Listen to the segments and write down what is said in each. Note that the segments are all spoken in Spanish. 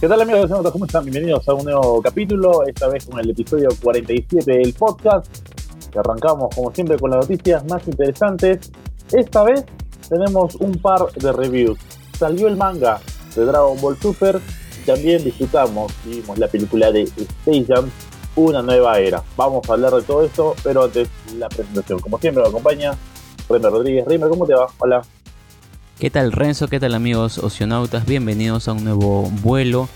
¿Qué tal amigos ¿Cómo están? Bienvenidos a un nuevo capítulo, esta vez con el episodio 47 del podcast. Que arrancamos como siempre con las noticias más interesantes. Esta vez tenemos un par de reviews. Salió el manga de Dragon Ball Super también disfrutamos y vimos la película de Space Jam, Una Nueva Era. Vamos a hablar de todo esto, pero antes la presentación. Como siempre me acompaña Remer Rodríguez. Remer, ¿cómo te va? Hola. ¿Qué tal Renzo? ¿Qué tal amigos oceanautas? Bienvenidos a un nuevo vuelo,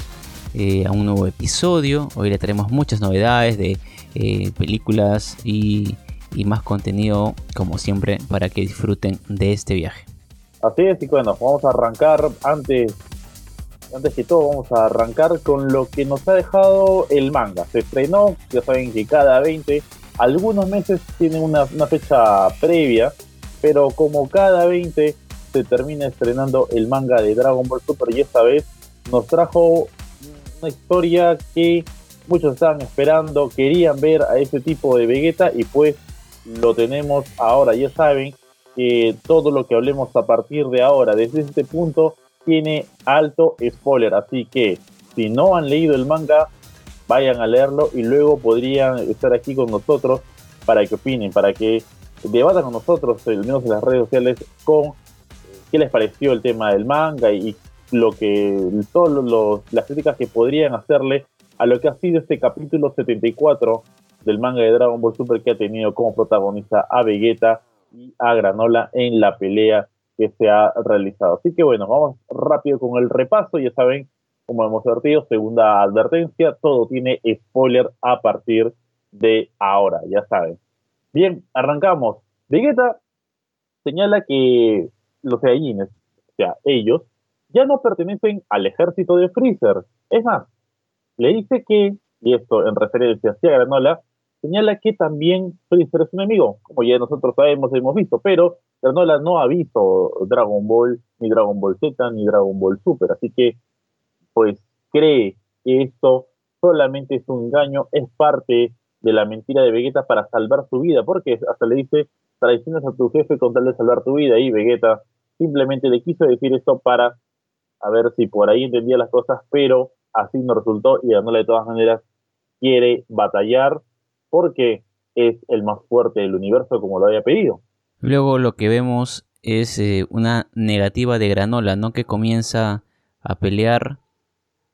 eh, a un nuevo episodio. Hoy le traemos muchas novedades de eh, películas y, más contenido como siempre para que disfruten de este viaje. Así es, y bueno, vamos a arrancar antes, antes que todo, vamos a arrancar con lo que nos ha dejado el manga. Se estrenó, ya saben que cada 20, algunos meses tienen una, una fecha previa, pero como cada 20 se termina estrenando el manga de Dragon Ball Super y esta vez nos trajo una historia que muchos estaban esperando, querían ver a ese tipo de Vegeta y pues lo tenemos ahora. Ya saben que todo lo que hablemos a partir de ahora, desde este punto, tiene alto spoiler. Así que si no han leído el manga, vayan a leerlo y luego podrían estar aquí con nosotros para que opinen, para que debatan con nosotros, al menos en las redes sociales, con qué les pareció el tema del manga y lo que todas las críticas que podrían hacerle a lo que ha sido este capítulo 74 del manga de Dragon Ball Super que ha tenido como protagonista a Vegeta y a Granola en la pelea que se ha realizado. Así que bueno, vamos rápido con el repaso. Ya saben, como hemos advertido, segunda advertencia, todo tiene spoiler a partir de ahora, ya saben. Bien, arrancamos. Vegeta señala que los Saiyajines, o sea, ellos, ya no pertenecen al ejército de Freezer. Es más, le dice que, y esto en referencia hacia Granola, señala que también Freezer es un enemigo, como ya nosotros sabemos, hemos visto, pero Granola no ha visto Dragon Ball, ni Dragon Ball Z, ni Dragon Ball Super, así que, pues, cree que esto solamente es un engaño, es parte de la mentira de Vegeta para salvar su vida, porque hasta le dice, traiciones a tu jefe con tal de salvar tu vida, y Vegeta simplemente le quiso decir esto para a ver si por ahí entendía las cosas, pero así no resultó y dándole de todas maneras quiere batallar porque es el más fuerte del universo como lo había pedido. Luego lo que vemos es eh, una negativa de Granola, ¿no? Que comienza a pelear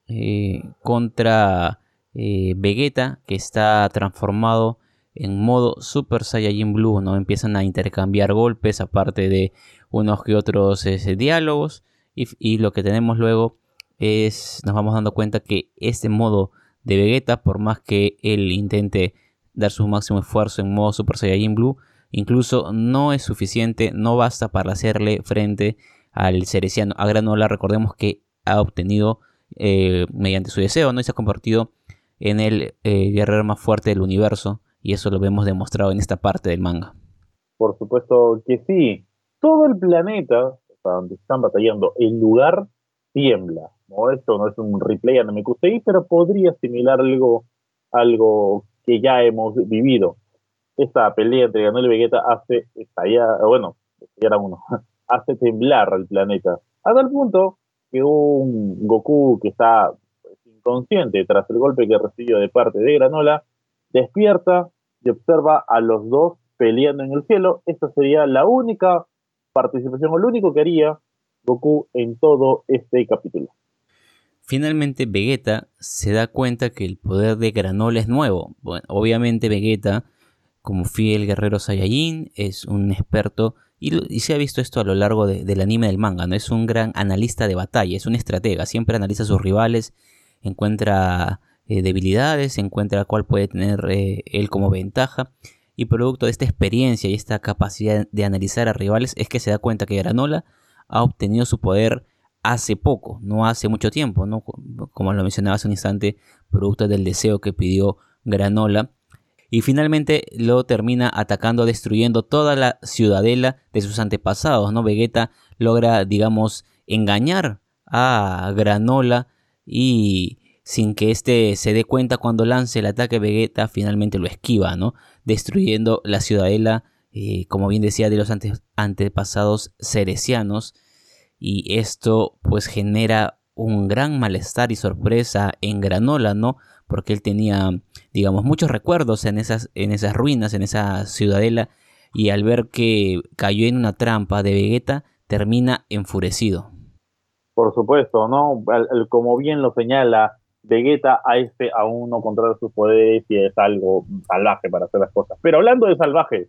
eh, contra eh, Vegeta, que está transformado en modo Super Saiyajin Blue, ¿no? Empiezan a intercambiar golpes, aparte de unos que otros este, diálogos. Y, lo que tenemos luego es, nos vamos dando cuenta que este modo de Vegeta, por más que él intente dar su máximo esfuerzo en modo Super Saiyajin Blue, incluso no es suficiente, no basta para hacerle frente al Cereciano. A Granola, recordemos que ha obtenido eh, mediante su deseo, ¿no? Y se ha convertido en el eh, guerrero más fuerte del universo. Y eso lo vemos demostrado en esta parte del manga. Por supuesto que sí todo el planeta, donde están batallando, el lugar tiembla. ¿no? Esto no es un replay a MQCI, pero podría asimilar algo, algo que ya hemos vivido. Esta pelea entre Ganol y Vegeta hace estallar, bueno, estallar uno, hace temblar al planeta. Hasta el punto que un Goku que está pues, inconsciente tras el golpe que recibió de parte de Granola, despierta y observa a los dos peleando en el cielo. Esta sería la única participación o lo único que haría Goku en todo este capítulo. Finalmente Vegeta se da cuenta que el poder de Granola es nuevo. Bueno, obviamente Vegeta, como fiel guerrero Saiyajin, es un experto y, se ha visto esto a lo largo del anime del manga, ¿no? Es un gran analista de batalla, es un estratega, siempre analiza a sus rivales, encuentra eh, debilidades, encuentra cuál puede tener eh, él como ventaja y producto de esta experiencia y esta capacidad de analizar a rivales es que se da cuenta que Granola ha obtenido su poder hace poco, no hace mucho tiempo, ¿no? como lo mencionaba hace un instante, producto del deseo que pidió Granola. Y finalmente lo termina atacando, destruyendo toda la ciudadela de sus antepasados. ¿no? Vegeta logra, digamos, engañar a Granola y sin que éste se dé cuenta cuando lance el ataque Vegeta, finalmente lo esquiva, ¿no? Destruyendo la ciudadela, eh, como bien decía, de los antepasados cerecianos. Y esto pues genera un gran malestar y sorpresa en Granola, ¿no? Porque él tenía, digamos, muchos recuerdos en esas, en esas ruinas, en esa ciudadela, y al ver que cayó en una trampa de Vegeta, termina enfurecido. Por supuesto, ¿no? como bien lo señala Vegeta, a este aún no controla sus poderes y es algo salvaje para hacer las cosas. Pero hablando de salvaje,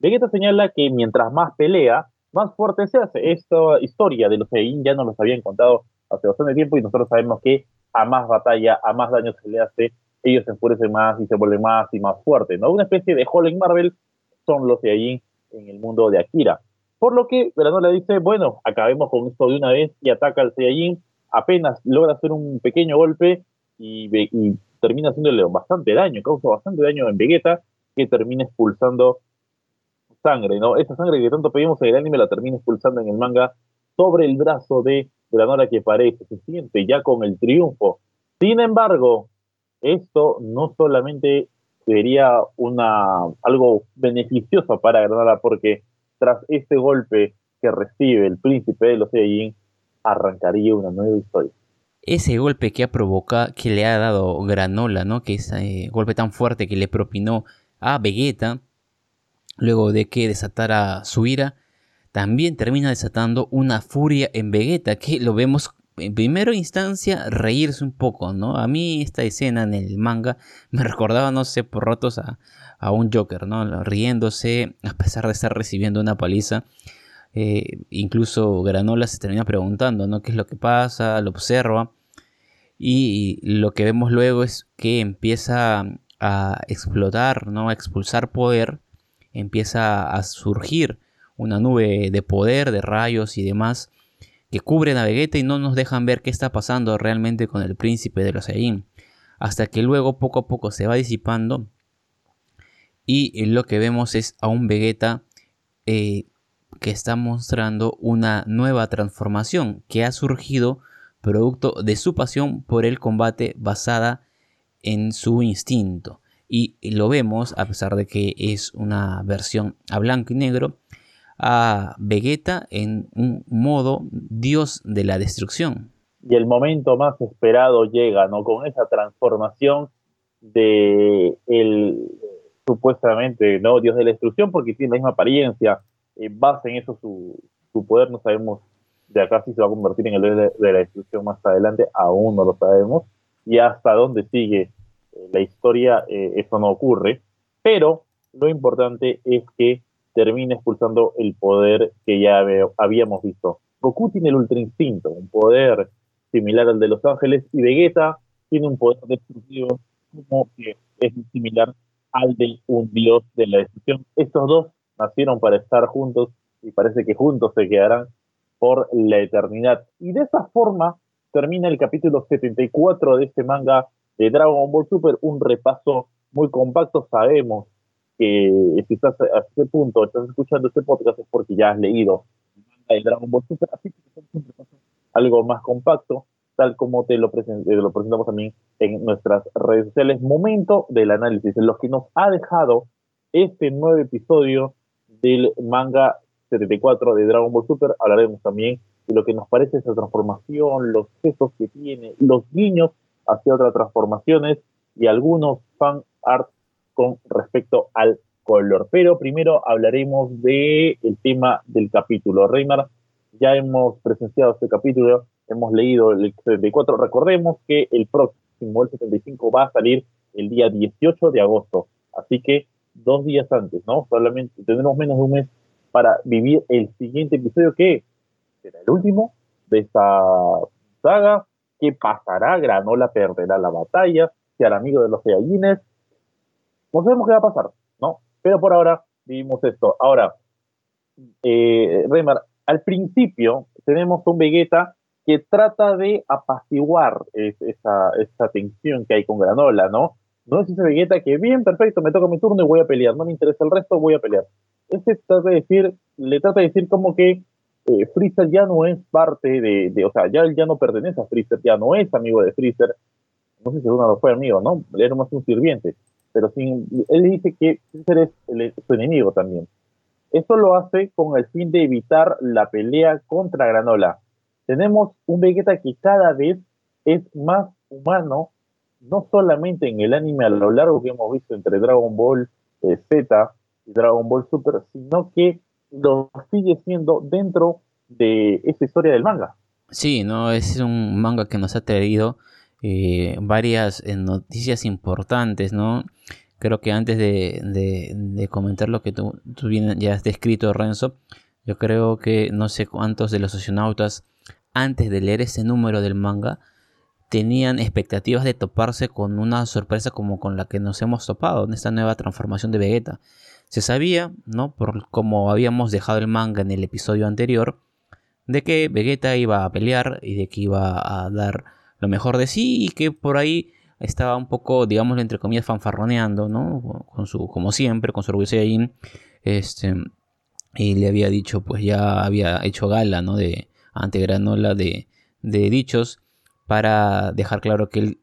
Vegeta señala que mientras más pelea, más fuerte se hace. Esta historia de los Saiyajin ya nos los habían contado hace bastante tiempo y nosotros sabemos que a más batalla, a más daño se le hace, ellos se enfurecen más y se vuelven más y más fuertes, ¿no? Una especie de Hulk Marvel son los Saiyajin en el mundo de Akira. Por lo que Granola dice, bueno, acabemos con esto de una vez y ataca al Saiyajin, apenas logra hacer un pequeño golpe y, y termina haciéndole bastante daño, causa bastante daño en Vegeta, que termina expulsando sangre, ¿no? Esa sangre que tanto pedimos en el anime la termina expulsando en el manga sobre el brazo de Granola que parece, se siente ya con el triunfo. Sin embargo, esto no solamente sería una, algo beneficioso para Granola, porque tras este golpe que recibe el príncipe de los Saiyajin, arrancaría una nueva historia. Ese golpe que ha provocado, que le ha dado Granola, ¿no? Que ese golpe tan fuerte que le propinó a Vegeta, luego de que desatara su ira, también termina desatando una furia en Vegeta, que lo vemos en primera instancia reírse un poco, ¿no? A mí esta escena en el manga me recordaba, no sé, por ratos a, un Joker, ¿no? Riéndose a pesar de estar recibiendo una paliza. Eh, incluso Granola se termina preguntando, ¿no? ¿Qué es lo que pasa? Lo observa. Y lo que vemos luego es que empieza a explotar, ¿no? A expulsar poder empieza a surgir una nube de poder, de rayos y demás que cubren a Vegeta y no nos dejan ver qué está pasando realmente con el príncipe de los Saiyajin. Hasta que luego poco a poco se va disipando y lo que vemos es a un Vegeta eh, que está mostrando una nueva transformación que ha surgido producto de su pasión por el combate basada en su instinto y lo vemos, a pesar de que es una versión a blanco y negro, a Vegeta en un modo dios de la destrucción. Y el momento más esperado llega, ¿no? Con esa transformación de el supuestamente, ¿no? Dios de la destrucción, porque tiene la misma apariencia, eh, base en eso su, su, poder, no sabemos de acá si se va a convertir en el dios de la destrucción más adelante, aún no lo sabemos, y hasta dónde sigue la historia eh, eso no ocurre, pero lo importante es que termina expulsando el poder que ya habíamos visto. Goku tiene el Ultra Instinto, un poder similar al de los ángeles, y Vegeta tiene un poder destructivo como que es similar al de un dios de la destrucción. Estos dos nacieron para estar juntos y parece que juntos se quedarán por la eternidad. Y de esa forma termina el capítulo 74 de este manga de Dragon Ball Super, un repaso muy compacto. Sabemos que si estás a este punto, estás escuchando este podcast es porque ya has leído el Dragon Ball Super, así que algo más compacto, tal como te lo, lo presentamos también en nuestras redes sociales. Momento del análisis, en los que nos ha dejado este nuevo episodio del manga 74 de Dragon Ball Super. Hablaremos también de lo que nos parece esa transformación, los gestos que tiene, los guiños hacia otras transformaciones y algunos fan art con respecto al color. Pero primero hablaremos del el tema del capítulo. Reymar, ya hemos presenciado este capítulo, hemos leído el 74. Recordemos que el próximo, el 75, va a salir el día 18 de agosto. Así que dos días antes, ¿no? Solamente tendremos menos de un mes para vivir el siguiente episodio que será el último de esta saga ¿Qué pasará? Granola perderá la batalla, el amigo de los Saiyajines. No sabemos qué va a pasar, ¿no? Pero por ahora vivimos esto. Ahora, eh, Remar, al principio tenemos un Vegeta que trata de apaciguar esa tensión que hay con Granola, ¿no? No es ese Vegeta que, bien, perfecto, me toca mi turno y voy a pelear, no me interesa el resto, voy a pelear. Ese trata de decir, le trata de decir como que eh, Freezer ya no es parte de, o sea, ya ya no pertenece a Freezer, ya no es amigo de Freezer. No sé si alguno lo fue amigo, ¿no? Era más un sirviente. Pero sin, él dice que Freezer es su enemigo también. Esto lo hace con el fin de evitar la pelea contra Granola. tenemos un Vegeta que cada vez es más humano, no solamente en el anime a lo largo que hemos visto entre Dragon Ball eh, Z y Dragon Ball Super, sino que lo sigue siendo dentro de esa historia del manga. Sí, no, es un manga que nos ha traído eh, varias eh, noticias importantes, ¿no? Creo que antes de, comentar lo que tú, tú bien ya has descrito, Renzo, yo creo que no sé cuántos de los oceanautas, antes de leer ese número del manga, tenían expectativas de toparse con una sorpresa como con la que nos hemos topado en esta nueva transformación de Vegeta. Se sabía, ¿no? Por como habíamos dejado el manga en el episodio anterior, de que Vegeta iba a pelear y de que iba a dar lo mejor de sí y que por ahí estaba un poco, digamos, entre comillas, fanfarroneando, ¿no? Con su, como siempre, con su orgullo Saiyajin, este, y le había dicho, pues ya había hecho gala, ¿no? De, ante Granola de, de dichos para dejar claro que él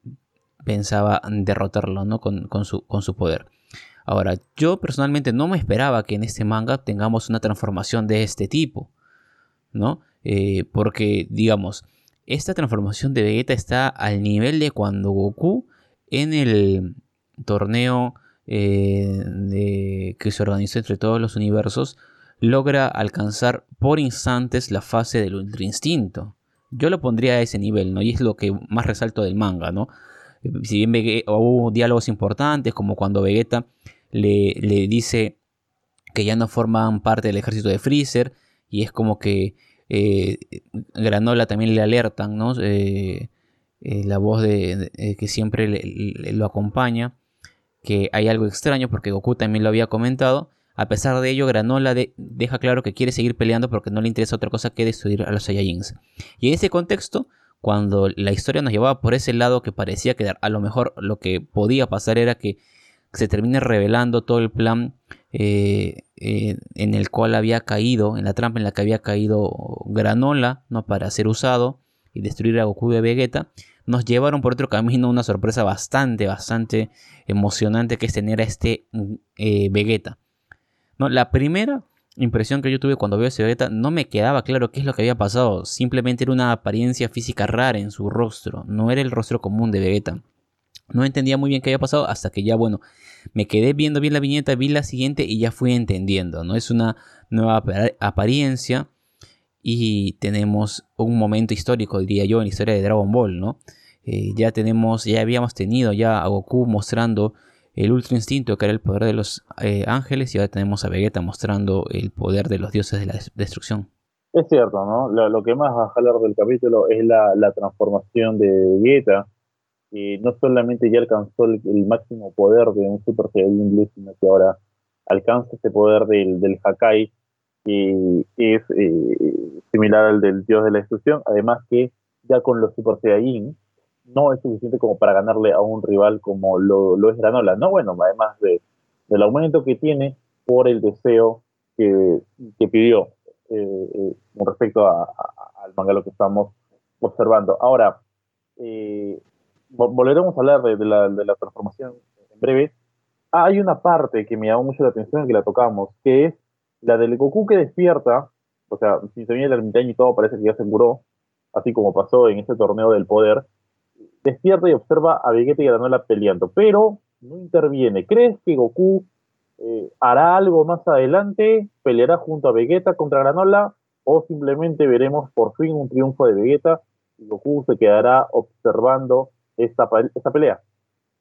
pensaba derrotarlo, ¿no? Con, su, con su poder. Ahora, yo personalmente no me esperaba que en este manga tengamos una transformación de este tipo, ¿no? Eh, porque, digamos, esta transformación de Vegeta está al nivel de cuando Goku en el torneo eh, que se organizó entre todos los universos logra alcanzar por instantes la fase del Ultra Instinto. Yo lo pondría a ese nivel, ¿no? Y es lo que más resalto del manga, ¿no? Si bien hubo diálogos importantes, como cuando Vegeta le, le dice que ya no forman parte del ejército de Freezer, y es como que eh, Granola también le alertan, ¿no? Eh, eh, la voz de, que siempre lo acompaña, que hay algo extraño porque Goku también lo había comentado. A pesar de ello, Granola deja claro que quiere seguir peleando porque no le interesa otra cosa que destruir a los Saiyajins. Y en ese contexto, cuando la historia nos llevaba por ese lado que parecía que a lo mejor lo que podía pasar era que se termine revelando todo el plan eh, eh, en el cual había caído, en la trampa en la que había caído Granola, ¿no? Para ser usado y destruir a Goku de Vegeta, nos llevaron por otro camino una sorpresa bastante, bastante emocionante que es tener a este eh, Vegeta. La primera impresión que yo tuve cuando veo a ese Vegeta no me quedaba claro qué es lo que había pasado, simplemente era una apariencia física rara en su rostro, no era el rostro común de Vegeta. No entendía muy bien qué había pasado hasta que ya, bueno, me quedé viendo bien la viñeta, vi la siguiente y ya fui entendiendo, ¿no? Es una nueva apariencia y tenemos un momento histórico, diría yo, en la historia de Dragon Ball, ¿no? Eh, ya tenemos, ya habíamos tenido ya a Goku mostrando el Ultra Instinto, que era el poder de los eh, ángeles, y ahora tenemos a Vegeta mostrando el poder de los dioses de la destrucción. Es cierto, ¿no? Lo, que más va a jalar del capítulo es la, la transformación de Vegeta, que no solamente ya alcanzó el, máximo poder de un Super Saiyajin Blue, sino que ahora alcanza ese poder del, del Hakai, que es eh, similar al del dios de la destrucción, además que ya con los Super Saiyajin no es suficiente como para ganarle a un rival como lo, es Granola, no bueno, además de, del aumento que tiene por el deseo que, que pidió eh, eh, con respecto al manga lo que estamos observando. Ahora, eh, volveremos a hablar de, la, transformación en breve. Hay una parte que me llamó mucho la atención que la tocamos, que es la del Goku que despierta, o sea, si se viene el ermitaño y todo parece que ya se curó, así como pasó en ese torneo del poder, despierta y observa a Vegeta y Granola peleando, pero no interviene. ¿Crees que Goku eh, hará algo más adelante? ¿Peleará junto a Vegeta contra Granola? ¿O simplemente veremos por fin un triunfo de Vegeta y Goku se quedará observando esta, pelea.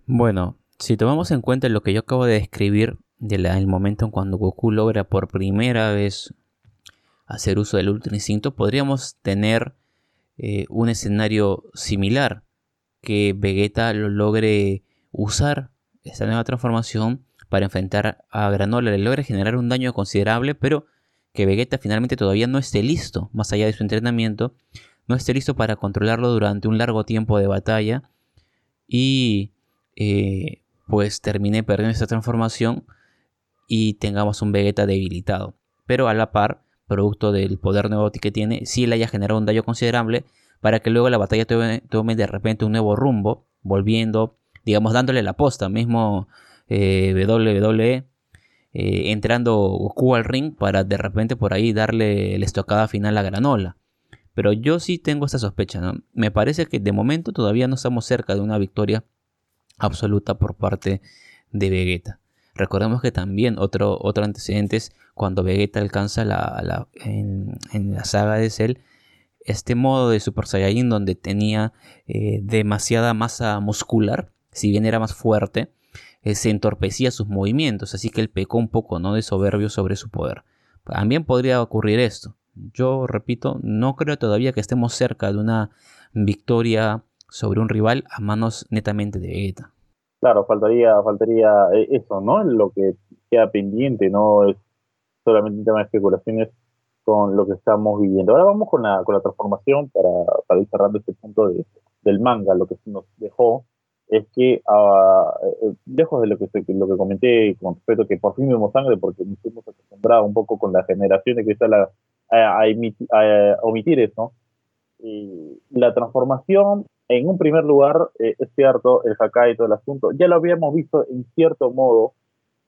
Bueno, si tomamos en cuenta lo que yo acabo de describir del momento en cuando Goku logra por primera vez hacer uso del Ultra Instinto, podríamos tener eh, un escenario similar, que Vegeta lo logre usar esta nueva transformación para enfrentar a Granola, le logre generar un daño considerable, pero que Vegeta finalmente todavía no esté listo, más allá de su entrenamiento, no esté listo para controlarlo durante un largo tiempo de batalla y eh, pues termine perdiendo esta transformación y tengamos un Vegeta debilitado. Pero a la par, producto del poder nuevo que tiene, sí le haya generado un daño considerable para que luego la batalla tome, de repente un nuevo rumbo, volviendo, digamos, dándole la posta, mismo eh, WWE, eh, entrando Goku al ring para de repente por ahí darle la estocada final a Granola. Pero yo sí tengo esta sospecha, ¿no? Me parece que de momento todavía no estamos cerca de una victoria absoluta por parte de Vegeta. Recordemos que también otro, otro antecedente es cuando Vegeta alcanza la, en, la saga de Cell este modo de Super Saiyajin donde tenía eh, demasiada masa muscular, si bien era más fuerte, eh, se entorpecía sus movimientos, así que él pecó un poco ¿no? de soberbio sobre su poder. También podría ocurrir esto. Yo repito, no creo todavía que estemos cerca de una victoria sobre un rival a manos netamente de Vegeta. Claro, faltaría, faltaría eh, eso, ¿no? Lo que queda pendiente, no es solamente un tema de especulaciones con lo que estamos viviendo. Ahora vamos con la, con la transformación para, para ir cerrando este punto de, del manga. Lo que nos dejó es que, uh, lejos de lo que, lo que comenté con respecto a que por fin vemos sangre, porque nos hemos acostumbrado un poco con la generación de cristal a, a, a, omitir eso, y la transformación en un primer lugar, eh, es cierto, el Hakai y todo el asunto, ya lo habíamos visto en cierto modo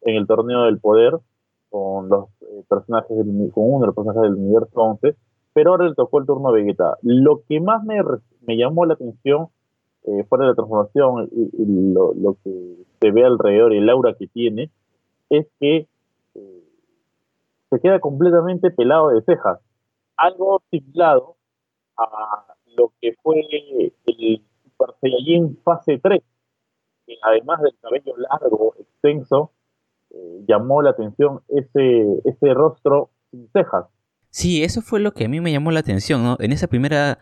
en el torneo del poder, con los eh, personajes del, con uno de los personajes del universo 11, pero ahora le tocó el turno a Vegeta. Lo que más me, me llamó la atención eh, fuera de la transformación y, lo, lo, que se ve alrededor y el aura que tiene, es que se queda completamente pelado de cejas. Algo similar a lo que fue el Super fase 3, que además del cabello largo, extenso, eh, llamó la atención ese, ese rostro sin cejas. Sí, eso fue lo que a mí me llamó la atención, ¿no? En esa primera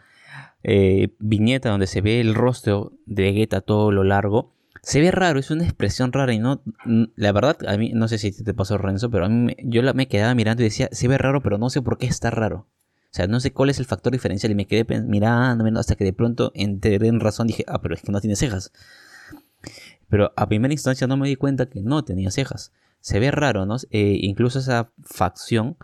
eh, viñeta donde se ve el rostro de Vegeta todo lo largo, se ve raro, es una expresión rara y no, la verdad, a mí, no sé si te pasó Renzo, pero a mí yo la, me quedaba mirando y decía, se ve raro, pero no sé por qué está raro. O sea, no sé cuál es el factor diferencial y me quedé mirando hasta que de pronto enteré en razón dije, ah, pero es que no tiene cejas. Pero a primera instancia no me di cuenta que no tenía cejas. Se ve raro, ¿no? Eh, incluso esa facción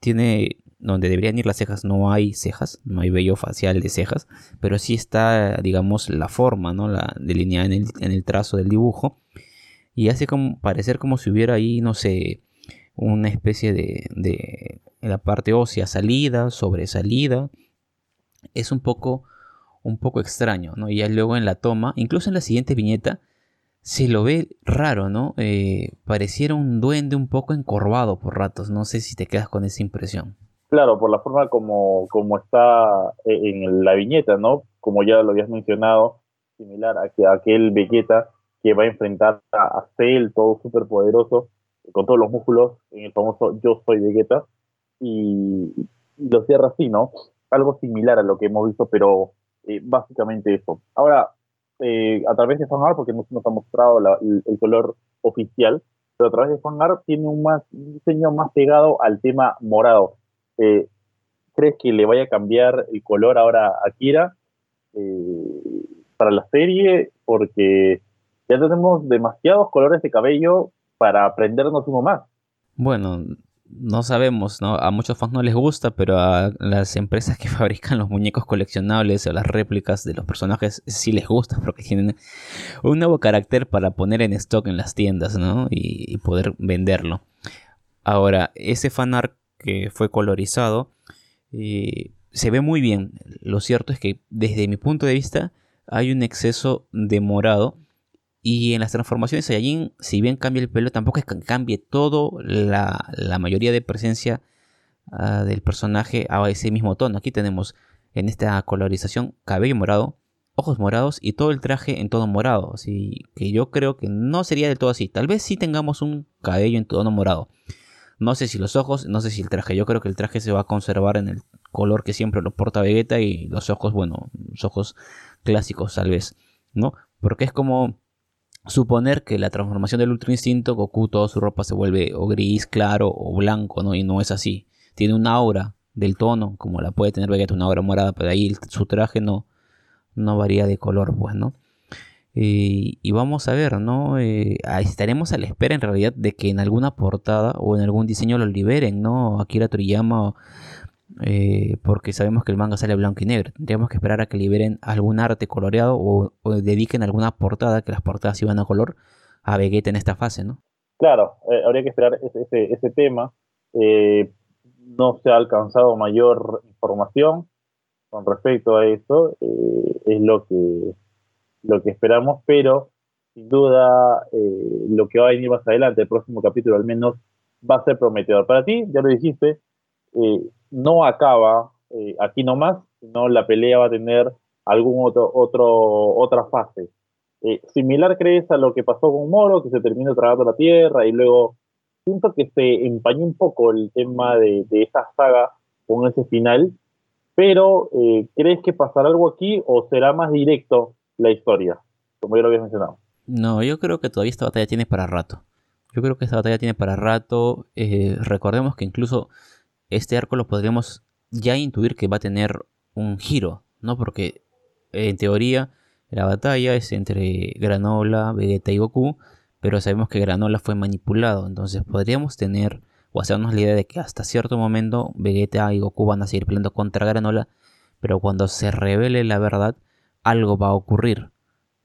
tiene, donde deberían ir las cejas, no hay cejas, no hay vello facial de cejas, pero sí está, digamos, la forma, ¿no? La delineada en el, en el trazo del dibujo. Y hace como, parecer como si hubiera ahí, no sé, una especie de, de la parte ósea salida, sobresalida. Es un poco, un poco extraño, ¿no? Y ya luego en la toma, incluso en la siguiente viñeta, se lo ve raro, ¿no? Eh, pareciera un duende un poco encorvado por ratos. No sé si te quedas con esa impresión. Claro, por la forma como, como está en la viñeta, ¿no? Como ya lo habías mencionado, similar a, que aquel Vegeta que va a enfrentar a, Cell, todo súper poderoso, con todos los músculos en el famoso Yo soy Vegeta y, lo cierra así, ¿no? Algo similar a lo que hemos visto, pero eh, básicamente eso. Ahora, eh, a través de fanart, porque no nos ha mostrado el, color oficial, pero a través de fanart tiene un, diseño más pegado al tema morado. Eh, ¿Crees que le vaya a cambiar el color ahora a Kira para la serie? Porque ya tenemos demasiados colores de cabello para aprendernos uno más. Bueno, no sabemos, ¿no? A muchos fans no les gusta, pero a las empresas que fabrican los muñecos coleccionables o las réplicas de los personajes sí les gusta porque tienen un nuevo carácter para poner en stock en las tiendas, ¿no? Y, poder venderlo. Ahora, ese fanart que fue colorizado eh, se ve muy bien. Lo cierto es que desde mi punto de vista hay un exceso de morado y en las transformaciones Saiyajin, si bien cambia el pelo, tampoco es que cambie todo la, mayoría de presencia ah, del personaje a ese mismo tono. Aquí tenemos en esta colorización cabello morado, ojos morados y todo el traje en tono morado. Así que yo creo que no sería del todo así. Tal vez sí tengamos un cabello en tono morado. No sé si los ojos, no sé si el traje. Yo creo que el traje se va a conservar en el color que siempre lo porta Vegeta y los ojos, bueno, los ojos clásicos tal vez, ¿no? Porque es como suponer que la transformación del Ultra Instinto, Goku toda su ropa se vuelve o gris, claro o blanco, ¿no? Y no es así. Tiene una aura del tono, como la puede tener Vegeta, una aura morada, pero ahí su traje no, no varía de color, pues, ¿no? y vamos a ver, ¿no? Eh, estaremos a la espera en realidad de que en alguna portada o en algún diseño lo liberen, ¿no? Akira Toriyama eh, porque sabemos que el manga sale blanco y negro. Tendríamos que esperar a que liberen algún arte coloreado o, dediquen alguna portada, que las portadas iban a color, a Vegeta en esta fase, ¿no? Claro, eh, habría que esperar ese, tema. Eh, no se ha alcanzado mayor información. con respecto a eso, es lo que, lo que esperamos, pero sin duda lo que va a venir más adelante, el próximo capítulo al menos, va a ser prometedor. Para ti, ya lo dijiste, eh, no acaba aquí nomás, sino la pelea va a tener algún otro, otro otra fase. similar crees a lo que pasó con Moro, que se terminó tragando la tierra y luego siento que se empañó un poco el tema de, de esa saga con ese final, pero eh, ¿crees que pasará algo aquí o será más directo la historia, como ya lo habías mencionado? No, yo creo que todavía esta batalla tiene para rato. Yo creo que esta batalla tiene para rato. Eh, recordemos que incluso este arco lo podríamos ya intuir que va a tener un giro, ¿no? Porque en teoría la batalla es entre Granola, Vegeta y Goku, pero sabemos que Granola fue manipulado, entonces podríamos tener o hacernos la idea de que hasta cierto momento Vegeta y Goku van a seguir peleando contra Granola, pero cuando se revele la verdad, algo va a ocurrir,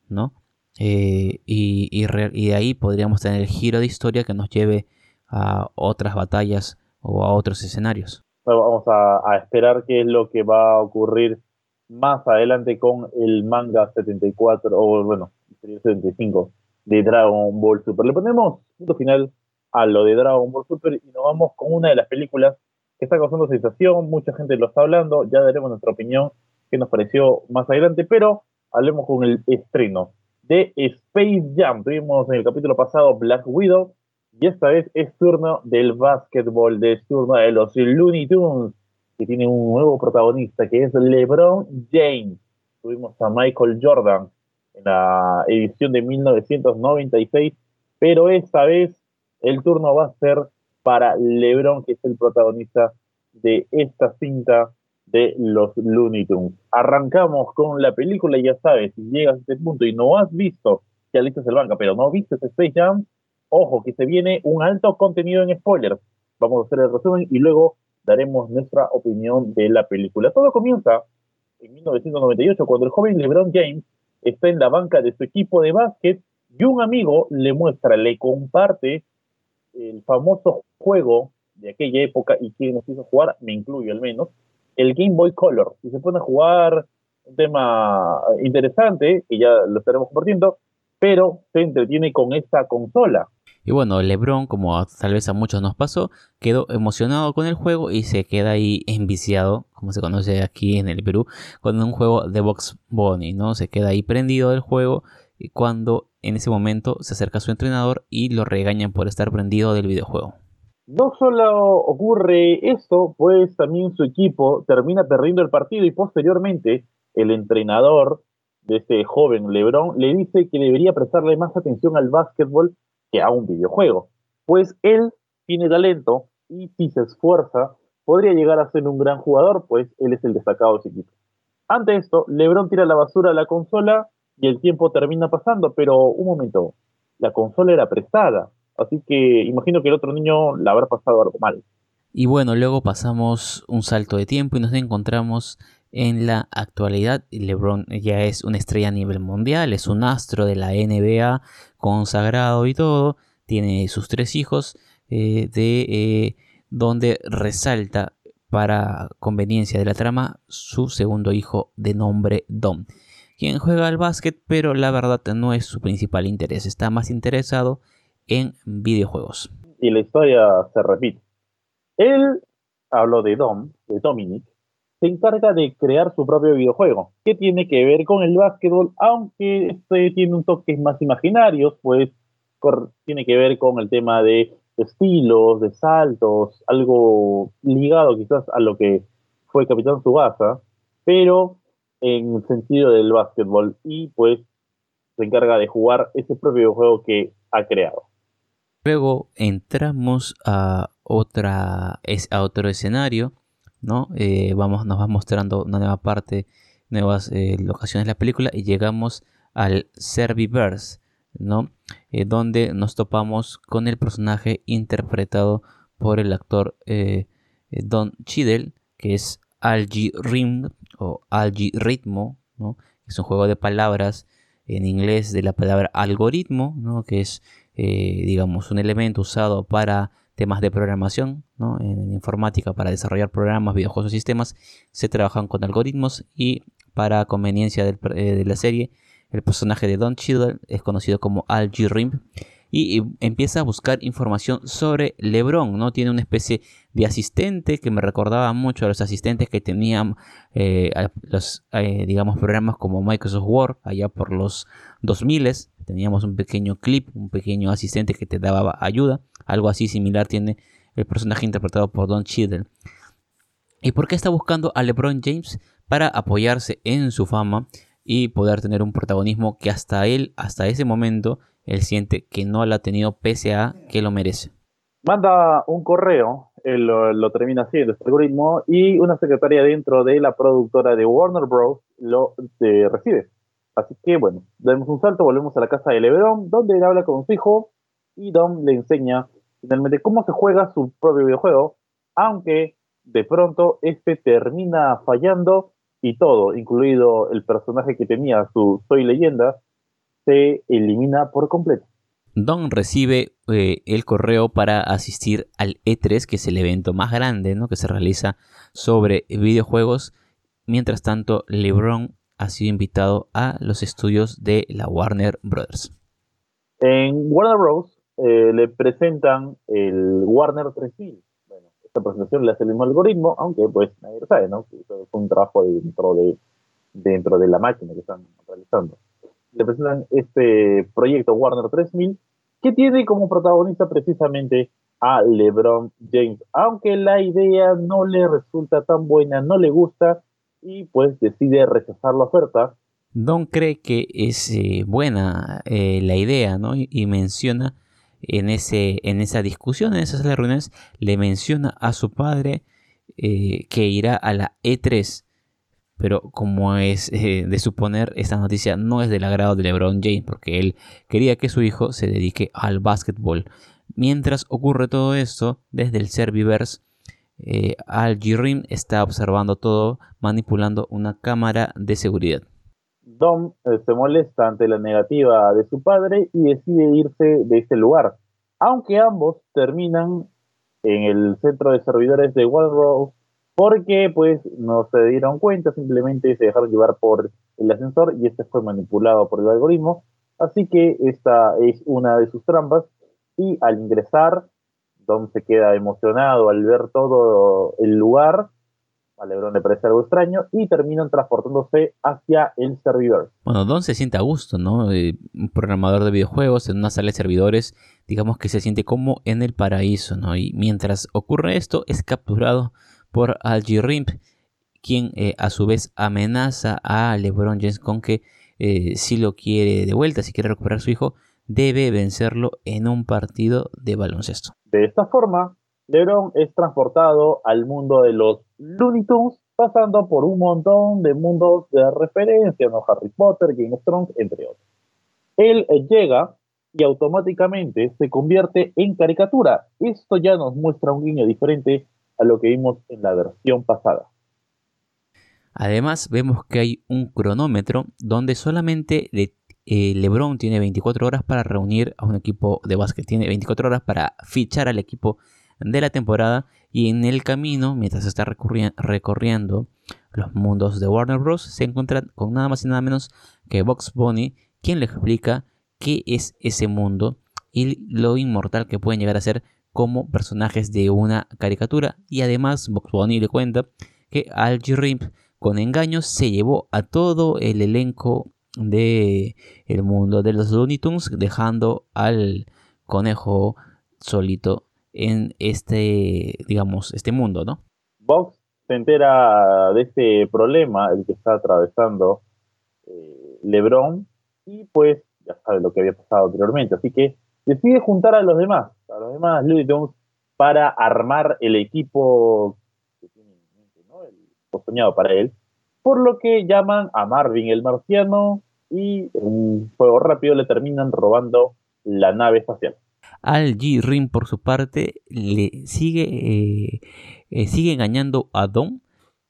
¿no? Eh, y, de ahí podríamos tener el giro de historia que nos lleve a otras batallas o a otros escenarios. Vamos a, esperar qué es lo que va a ocurrir más adelante con el manga 74, o bueno, 75 de Dragon Ball Super. Le ponemos punto final a lo de Dragon Ball Super y nos vamos con una de las películas que está causando sensación, mucha gente lo está hablando, ya daremos nuestra opinión que nos pareció más adelante, pero hablemos con el estreno de Space Jam. Tuvimos en el capítulo pasado Black Widow y esta vez es turno del básquetbol, es turno de los Looney Tunes, que tiene un nuevo protagonista que es LeBron James. Tuvimos a Michael Jordan en la edición de 1996, pero esta vez el turno va a ser para LeBron, que es el protagonista de esta cinta de los Looney Tunes. Arrancamos con la película y ya sabes, si llegas a este punto y no has visto que el banca, pero no viste Space Jam, ojo que se viene un alto contenido en spoilers. Vamos a hacer el resumen y luego daremos nuestra opinión de la película. Todo comienza en 1998 cuando el joven LeBron James está en la banca de su equipo de básquet y un amigo le muestra, le comparte el famoso juego de aquella época y quien nos hizo jugar, me incluyo al menos, el Game Boy Color. Y se pone a jugar un tema interesante, que ya lo estaremos compartiendo, pero se entretiene con esta consola. Y bueno, LeBron, como tal vez a muchos nos pasó, quedó emocionado con el juego y se queda ahí enviciado, como se conoce aquí en el Perú, con un juego de Box Bunny, ¿no? Se queda ahí prendido del juego y cuando en ese momento se acerca a su entrenador y lo regañan por estar prendido del videojuego. No solo ocurre esto, pues también su equipo termina perdiendo el partido y posteriormente el entrenador de este joven Lebron le dice que debería prestarle más atención al básquetbol que a un videojuego, pues él tiene talento y si se esfuerza podría llegar a ser un gran jugador, pues él es el destacado de su equipo. Ante esto, Lebron tira la basura a la consola y el tiempo termina pasando, pero un momento, la consola era prestada, así que imagino que el otro niño la habrá pasado algo mal. Y bueno, luego pasamos un salto de tiempo y nos encontramos en la actualidad. LeBron ya es una estrella a nivel mundial, es un astro de la NBA, consagrado y todo. Tiene sus tres hijos, eh, de eh, donde resalta para conveniencia de la trama su segundo hijo de nombre Dom quien juega al básquet, pero la verdad no es su principal interés, está más interesado en videojuegos. Y la historia se repite. Él, habló de Dom, de Dominic, se encarga de crear su propio videojuego, que tiene que ver con el básquetbol, aunque este tiene un toque más imaginarios, pues tiene que ver con el tema de estilos, de saltos, algo ligado quizás a lo que fue Capitán Subasa, pero en el sentido del básquetbol y pues se encarga de jugar ese propio juego que ha creado. Luego entramos a, otra, a otro escenario, ¿no? Eh, vamos, nos va mostrando una nueva parte, nuevas eh, locaciones de la película y llegamos al Serviverse, ¿no? Eh, donde nos topamos con el personaje interpretado por el actor Don Cheadle, que es Algie Rim o algoritmo, ¿no? es un juego de palabras en inglés de la palabra algoritmo, ¿no? que es, digamos, un elemento usado para temas de programación, en informática para desarrollar programas, videojuegos y sistemas, se trabajan con algoritmos y para conveniencia eh, de la serie, el personaje de Don Cheadle es conocido como Al G. Rim y, empieza a buscar información sobre LeBron, ¿no? Tiene una especie de asistente que me recordaba mucho a los asistentes que tenían eh, los, eh, digamos, programas como Microsoft Word allá por los 2000 teníamos un pequeño clip, un pequeño asistente que te daba ayuda, algo así similar tiene el personaje interpretado por Don Cheadle. ¿Y por qué está buscando a LeBron James? Para apoyarse en su fama y poder tener un protagonismo que hasta él, hasta ese momento, él siente que no lo ha tenido pese a que lo merece. Manda un correo, él lo, termina haciendo este algoritmo y una secretaria dentro de la productora de Warner Bros. lo eh, recibe. Así que bueno, damos un salto, volvemos a la casa de LeBron, donde él habla con su hijo y Dom le enseña finalmente cómo se juega su propio videojuego, aunque de pronto este termina fallando y todo, incluido el personaje que tenía, su Soy Leyenda, se elimina por completo. Don recibe eh, el correo para asistir al E3, que es el evento más grande ¿no? que se realiza sobre videojuegos. Mientras tanto, LeBron ha sido invitado a los estudios de la Warner Brothers. En Warner Bros. Eh, le presentan el Warner 3000. Bueno, esta presentación le hace el mismo algoritmo, aunque pues nadie lo sabe, ¿no? Es un trabajo dentro de, dentro de la máquina que están realizando le presentan este proyecto Warner 3000 que tiene como protagonista precisamente a LeBron James, aunque la idea no le resulta tan buena, no le gusta y pues decide rechazar la oferta. Don cree que es eh, buena eh, la idea, ¿no? Y, menciona en, ese, en esa discusión, en esas reuniones, le menciona a su padre eh, que irá a la E3 pero como es eh, de suponer, esta noticia no es del agrado de LeBron James, porque él quería que su hijo se dedique al básquetbol. Mientras ocurre todo esto, desde el Serviverse, eh, Al Rim está observando todo, manipulando una cámara de seguridad. Dom eh, se molesta ante la negativa de su padre y decide irse de este lugar, aunque ambos terminan en el centro de servidores de Walrose porque pues no se dieron cuenta, simplemente se dejaron llevar por el ascensor y este fue manipulado por el algoritmo. Así que esta es una de sus trampas y al ingresar, Dom se queda emocionado al ver todo el lugar. A Lebron le parece algo extraño y terminan transportándose hacia el servidor. Bueno, Don se siente a gusto, ¿no? Eh, un programador de videojuegos en una sala de servidores, digamos que se siente como en el paraíso, ¿no? Y mientras ocurre esto, es capturado por Algie Rimp, quien eh, a su vez amenaza a LeBron James con que eh, si lo quiere de vuelta, si quiere recuperar a su hijo, debe vencerlo en un partido de baloncesto. De esta forma, LeBron es transportado al mundo de los Looney Tunes, pasando por un montón de mundos de referencia, ¿no? Harry Potter, Game of Thrones, entre otros. Él eh, llega y automáticamente se convierte en caricatura. Esto ya nos muestra un guiño diferente a lo que vimos en la versión pasada. Además, vemos que hay un cronómetro donde solamente eh, LeBron tiene 24 horas para reunir a un equipo de básquet, tiene 24 horas para fichar al equipo de la temporada y en el camino, mientras está recorriendo los mundos de Warner Bros., se encuentra con nada más y nada menos que Box Bunny, quien le explica qué es ese mundo y lo inmortal que pueden llegar a ser como personajes de una caricatura. Y además, Box Bunny le cuenta que Al Rimp con engaños se llevó a todo el elenco de el mundo de los Looney Tunes, dejando al conejo solito en este, digamos, este mundo, ¿no? Box se entera de este problema, el que está atravesando eh, LeBron, y pues ya sabe lo que había pasado anteriormente, así que decide juntar a los demás, a los demás Looney Tunes, para armar el equipo que tiene el soñado para él, por lo que llaman a Marvin el marciano y en un juego rápido le terminan robando la nave espacial. Al G. Rim, por su parte, le sigue, eh, eh, sigue engañando a Don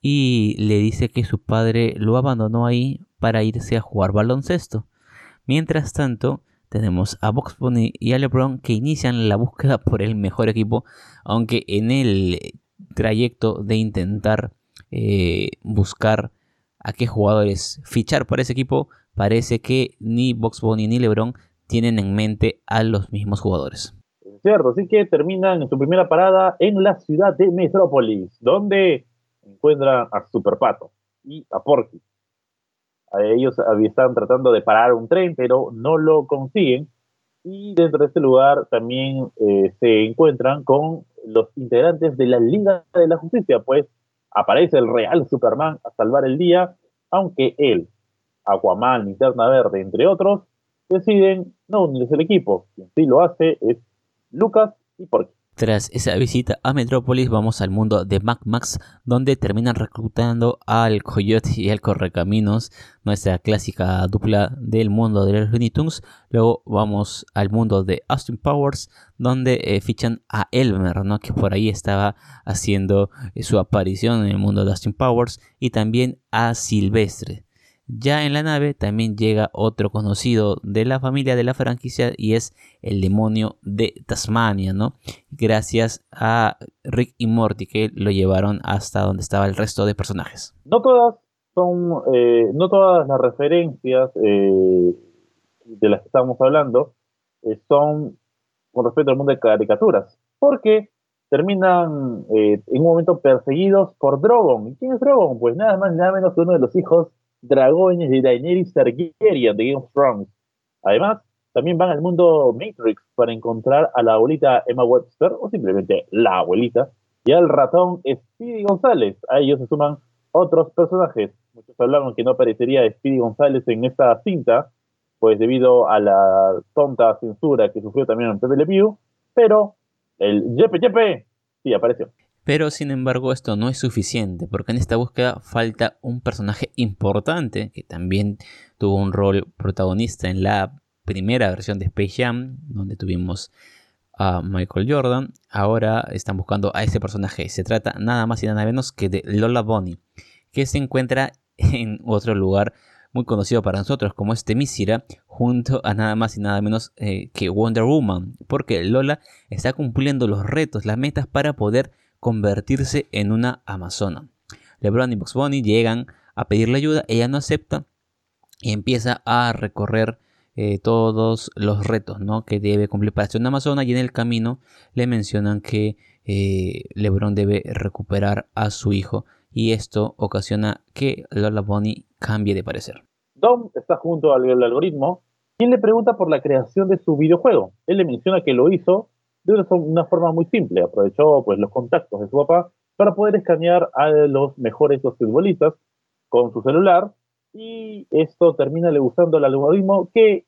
y le dice que su padre lo abandonó ahí para irse a jugar baloncesto. Mientras tanto, tenemos a Box Bunny y a LeBron que inician la búsqueda por el mejor equipo, aunque en el trayecto de intentar eh, buscar a qué jugadores fichar para ese equipo, parece que ni Box Bunny ni LeBron tienen en mente a los mismos jugadores. Cierto, así que terminan su primera parada en la ciudad de Metrópolis, donde encuentran a Superpato y a Porky. Ellos están tratando de parar un tren, pero no lo consiguen. Y dentro de este lugar también eh, se encuentran con los integrantes de la Liga de la Justicia, pues aparece el real Superman a salvar el día, aunque él, Aquaman, Linterna Verde, entre otros, deciden no unirse al equipo. Quien sí lo hace es Lucas y Porky. Tras esa visita a Metrópolis vamos al mundo de Mac Max donde terminan reclutando al Coyote y al Correcaminos, nuestra clásica dupla del mundo de los Looney. Luego vamos al mundo de Austin Powers donde eh, fichan a Elmer, ¿no? que por ahí estaba haciendo eh, su aparición en el mundo de Austin Powers y también a Silvestre. Ya en la nave también llega otro conocido de la familia de la franquicia y es el demonio de Tasmania, ¿no? Gracias a Rick y Morty que lo llevaron hasta donde estaba el resto de personajes. No todas son, eh, no todas las referencias eh, de las que estamos hablando eh, son con respecto al mundo de caricaturas, porque terminan en un momento perseguidos por Drogon. ¿Y quién es Drogon? Pues nada más nada menos que uno de los hijos dragones de Daenerys Targaryen de Game of Thrones. Además, también van al mundo Matrix para encontrar a la abuelita Emma Webster, o simplemente la abuelita, y al ratón Speedy González. A ellos se suman otros personajes. Muchos hablaban que no aparecería Speedy González en esta cinta, pues debido a la tonta censura que sufrió también en Pepe pero el Yepe Yepe sí apareció. Pero sin embargo esto no es suficiente porque en esta búsqueda falta un personaje importante que también tuvo un rol protagonista en la primera versión de Space Jam donde tuvimos a Michael Jordan. Ahora están buscando a ese personaje. Se trata nada más y nada menos que de Lola Bonnie que se encuentra en otro lugar muy conocido para nosotros como este Misira, junto a nada más y nada menos eh, que Wonder Woman, porque Lola está cumpliendo los retos, las metas para poder convertirse en una amazona. LeBron y Box Bunny llegan a pedirle ayuda, ella no acepta y empieza a recorrer eh, todos los retos ¿no? que debe cumplir para ser una amazona y en el camino le mencionan que eh, LeBron debe recuperar a su hijo y esto ocasiona que Lola Bunny cambie de parecer. Dom está junto al, al algoritmo quien le pregunta por la creación de su videojuego. Él le menciona que lo hizo de una, forma muy simple. Aprovechó pues, los contactos de su papá para poder escanear a los mejores futbolistas con su celular y esto termina le gustando al algoritmo que,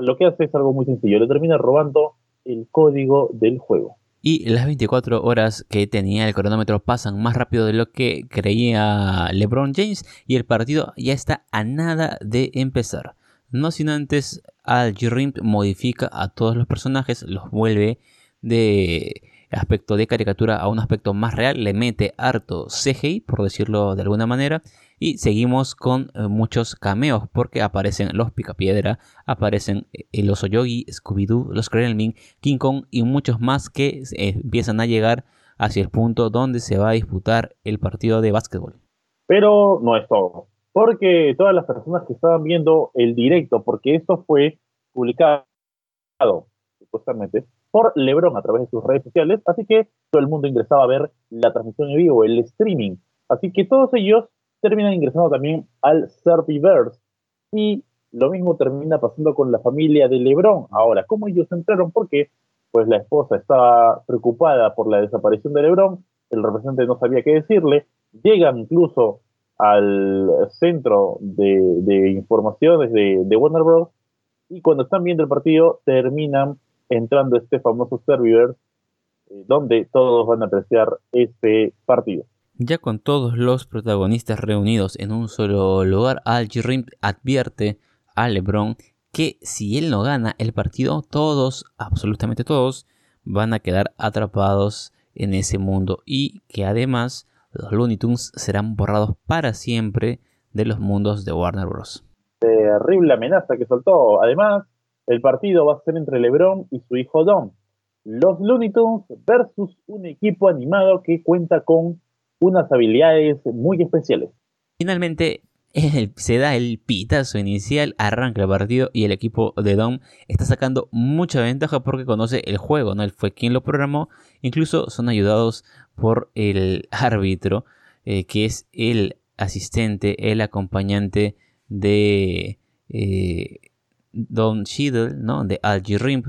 lo que hace es algo muy sencillo, le termina robando el código del juego. Y las 24 horas que tenía el cronómetro pasan más rápido de lo que creía LeBron James y el partido ya está a nada de empezar. No sin antes Al Rimp modifica a todos los personajes, los vuelve de aspecto de caricatura a un aspecto más real, le mete harto CGI, por decirlo de alguna manera, y seguimos con eh, muchos cameos, porque aparecen los Picapiedra, aparecen eh, el Oso Yogi, Scooby-Doo, los Kremlin, King Kong y muchos más que eh, empiezan a llegar hacia el punto donde se va a disputar el partido de básquetbol. Pero no es todo, porque todas las personas que estaban viendo el directo, porque esto fue publicado supuestamente por LeBron a través de sus redes sociales, así que todo el mundo ingresaba a ver la transmisión en vivo, el streaming. Así que todos ellos terminan ingresando también al Serpiverse y lo mismo termina pasando con la familia de LeBron. Ahora, ¿cómo ellos entraron? Porque pues la esposa estaba preocupada por la desaparición de LeBron, el representante no sabía qué decirle, llegan incluso al centro de, informaciones de, de Warner Bros. Y cuando están viendo el partido, terminan entrando este famoso servidor eh, donde todos van a apreciar este partido. Ya con todos los protagonistas reunidos en un solo lugar, Al Rim advierte a LeBron que si él no gana el partido, todos, absolutamente todos, van a quedar atrapados en ese mundo y que además los Looney Tunes serán borrados para siempre de los mundos de Warner Bros. Terrible amenaza que soltó. Además, El partido va a ser entre LeBron y su hijo Don. Los Looney Tunes versus un equipo animado que cuenta con unas habilidades muy especiales. Finalmente, se da el pitazo inicial, arranca el partido y el equipo de Dom está sacando mucha ventaja porque conoce el juego, ¿no? Él fue quien lo programó, incluso son ayudados por el árbitro, eh, que es el asistente, el acompañante de eh, Don Shiddle, ¿no? De Algie Rimp,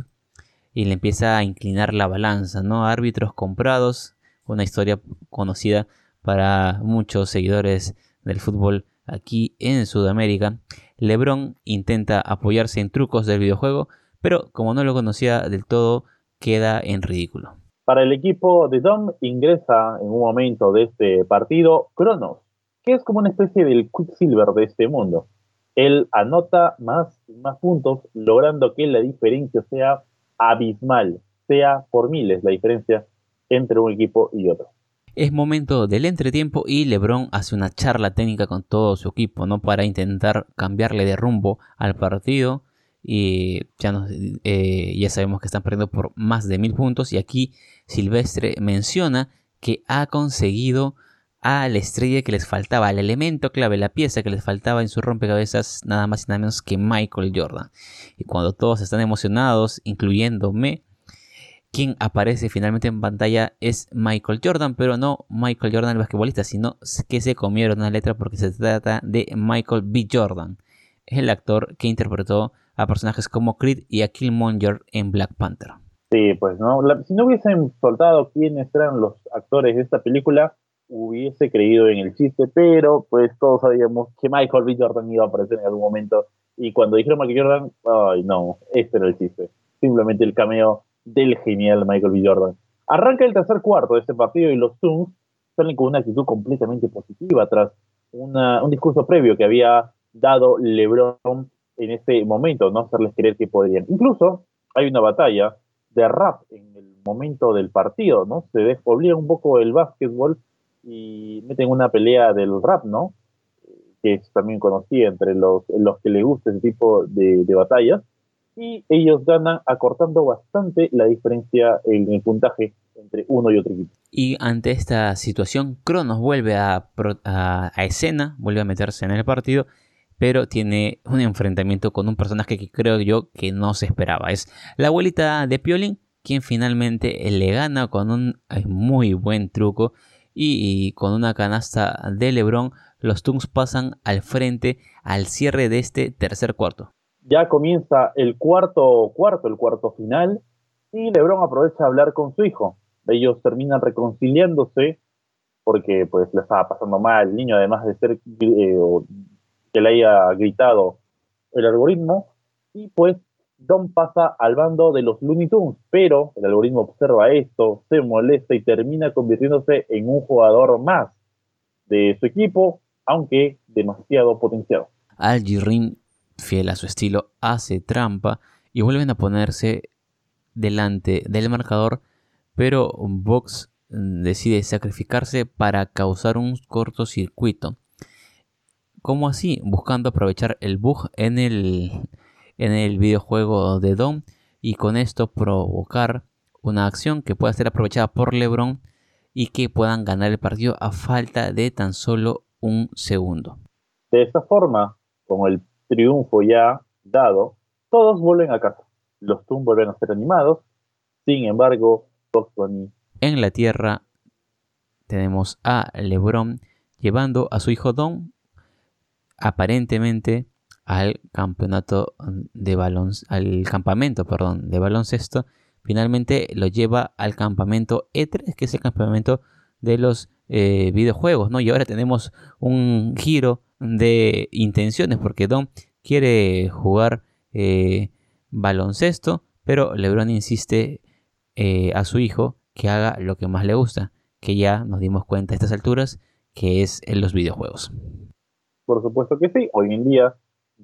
y le empieza a inclinar la balanza, ¿no? Árbitros comprados, una historia conocida para muchos seguidores del fútbol aquí en Sudamérica. LeBron intenta apoyarse en trucos del videojuego, pero como no lo conocía del todo, queda en ridículo. Para el equipo de Dom ingresa en un momento de este partido Cronos, que es como una especie del Quicksilver de este mundo. Él anota más más puntos, logrando que la diferencia sea abismal, sea por miles la diferencia entre un equipo y otro. Es momento del entretiempo y LeBron hace una charla técnica con todo su equipo, ¿no? Para intentar cambiarle de rumbo al partido. Y ya, eh, ya sabemos que están perdiendo por más de mil puntos. Y aquí Silvestre menciona que ha conseguido a la estrella que les faltaba, al elemento clave, la pieza que les faltaba en su rompecabezas, nada más y nada menos que Michael Jordan. Y cuando todos están emocionados, incluyéndome, quien aparece finalmente en pantalla es Michael Jordan, pero no Michael Jordan el basquetbolista, sino que se comieron una letra porque se trata de Michael B. Jordan. El actor que interpretó a personajes como Creed y a Killmonger en Black Panther. Sí, pues no, si no hubiesen soltado quiénes eran los actores de esta película, hubiese creído en el chiste, pero pues todos sabíamos que Michael B. Jordan iba a aparecer en algún momento y cuando dijeron Michael Jordan, ay no, este era el chiste. Simplemente el cameo del genial Michael B. Jordan. Arranca el tercer cuarto de este partido y los Suns salen con una actitud completamente positiva tras un discurso previo que había dado LeBron en ese momento, no hacerles creer que podrían. Incluso hay una batalla de rap en el momento del partido, ¿no? Se despoblía un poco el básquetbol y meten una pelea del rap, ¿no? Que es también conocida entre los, los que les gusta ese tipo de, de batallas y ellos ganan acortando bastante la diferencia en el puntaje entre uno y otro equipo. Y ante esta situación, Cronos vuelve a, escena, vuelve a meterse en el partido, pero tiene un enfrentamiento con un personaje que creo yo que no se esperaba. Es la abuelita de Piolín, quien finalmente le gana con un muy buen truco y, con una canasta de Lebron. Los Tungs pasan al frente al cierre de este tercer cuarto ya comienza el cuarto cuarto, el cuarto final, y Lebron aprovecha a hablar con su hijo. Ellos terminan reconciliándose porque pues le estaba pasando mal el niño, además de ser eh, que le haya gritado el algoritmo, y pues Don pasa al bando de los Looney Tunes, pero el algoritmo observa esto, se molesta y termina convirtiéndose en un jugador más de su equipo, aunque demasiado potenciado. Algirin fiel a su estilo, hace trampa y vuelven a ponerse delante del marcador, pero Box decide sacrificarse para causar un cortocircuito. Como así, buscando aprovechar el bug en el, en el videojuego de Dom y con esto provocar una acción que pueda ser aprovechada por LeBron y que puedan ganar el partido a falta de tan solo un segundo. De esta forma, con el triunfo ya dado, todos vuelven a casa. Los Toon vuelven a ser animados. Sin embargo, En la Tierra tenemos a LeBron llevando a su hijo Don aparentemente al campeonato de baloncesto, al campamento, perdón, de baloncesto. Finalmente lo lleva al campamento E3, que es el campamento de los eh, videojuegos, ¿no? Y ahora tenemos un giro de intenciones, porque Don quiere jugar eh, baloncesto, pero LeBron insiste eh, a su hijo que haga lo que más le gusta, que ya nos dimos cuenta a estas alturas, que es en los videojuegos. Por supuesto que sí, hoy en día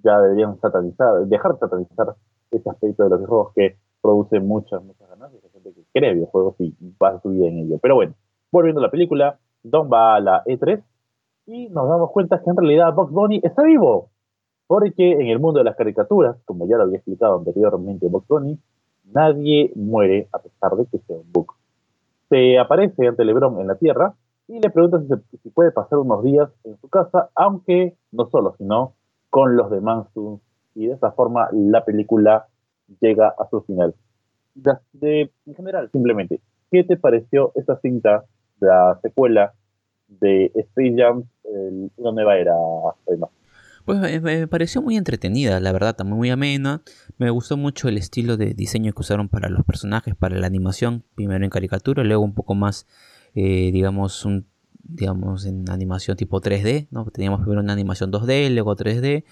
ya deberían satanizar, dejar de satanizar ese aspecto de los videojuegos que produce muchas, muchas ganancias, hay gente que cree videojuegos y pasa su vida en ello. Pero bueno, volviendo a la película, Don va a la E3 y nos damos cuenta que en realidad Box Bunny está vivo. Porque en el mundo de las caricaturas, como ya lo había explicado anteriormente Box nadie muere a pesar de que sea un bug. Se aparece ante LeBron en la Tierra y le pregunta si, puede pasar unos días en su casa, aunque no solo, sino con los demás. Y de esa forma la película llega a su final. De, en general, simplemente, ¿qué te pareció esta cinta, la secuela de Space Jam, una nueva era? Pues me, pareció muy entretenida, la verdad, también muy amena. Me gustó mucho el estilo de diseño que usaron para los personajes, para la animación, primero en caricatura, luego un poco más, eh, digamos, un, digamos, en animación tipo 3D, ¿no? Teníamos primero una animación 2D, luego 3D,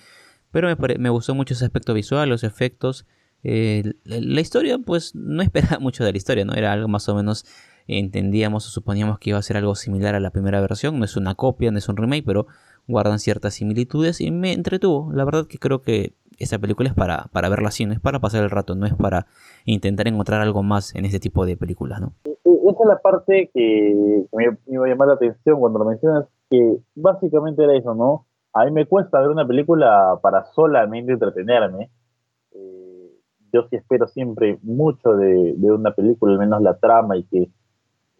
pero me, me gustó mucho ese aspecto visual, los efectos. Eh, la historia, pues no esperaba mucho de la historia, ¿no? Era algo más o menos entendíamos o suponíamos que iba a ser algo similar a la primera versión. No es una copia, no es un remake, pero guardan ciertas similitudes y me entretuvo. La verdad que creo que esa película es para, para verla así, no es para pasar el rato, no es para intentar encontrar algo más en este tipo de películas, ¿no? Esa es la parte que me, iba a llamar la atención cuando lo mencionas, que básicamente era eso, ¿no? A mí me cuesta ver una película para solamente entretenerme. Eh, yo sí espero siempre mucho de, de una película, al menos la trama, y que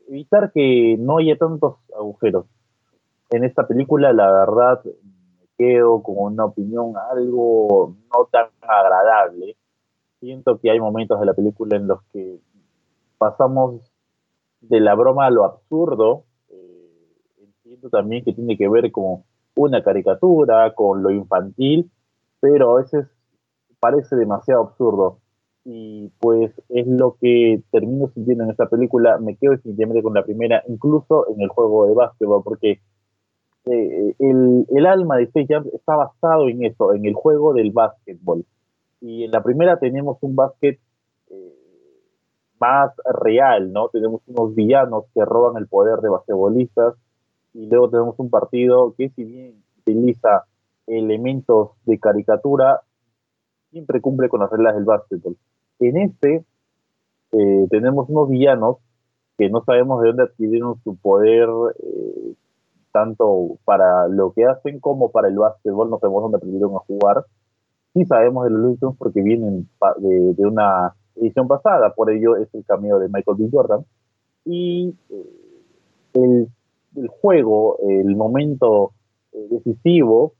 evitar que no haya tantos agujeros en esta película, la verdad, quedo con una opinión algo no tan agradable. Siento que hay momentos de la película en los que pasamos de la broma a lo absurdo. Eh, entiendo también que tiene que ver con una caricatura, con lo infantil, pero a veces parece demasiado absurdo. Y pues es lo que termino sintiendo en esta película. Me quedo definitivamente con la primera, incluso en el juego de básquetbol, porque eh, el, el, alma de Space Jam está basado en eso, en el juego del básquetbol. Y en la primera tenemos un básquet eh, más real, ¿no? Tenemos unos villanos que roban el poder de basquetbolistas y luego tenemos un partido que si bien utiliza elementos de caricatura, siempre cumple con las reglas del básquetbol. En este eh, tenemos unos villanos que no sabemos de dónde adquirieron su poder eh, tanto para lo que hacen como para el básquetbol, no sabemos dónde aprendieron a jugar. Sí sabemos de los Looney porque vienen de, de, una edición pasada, por ello es el cameo de Michael B. Jordan. Y eh, el, el, juego, el momento eh, decisivo,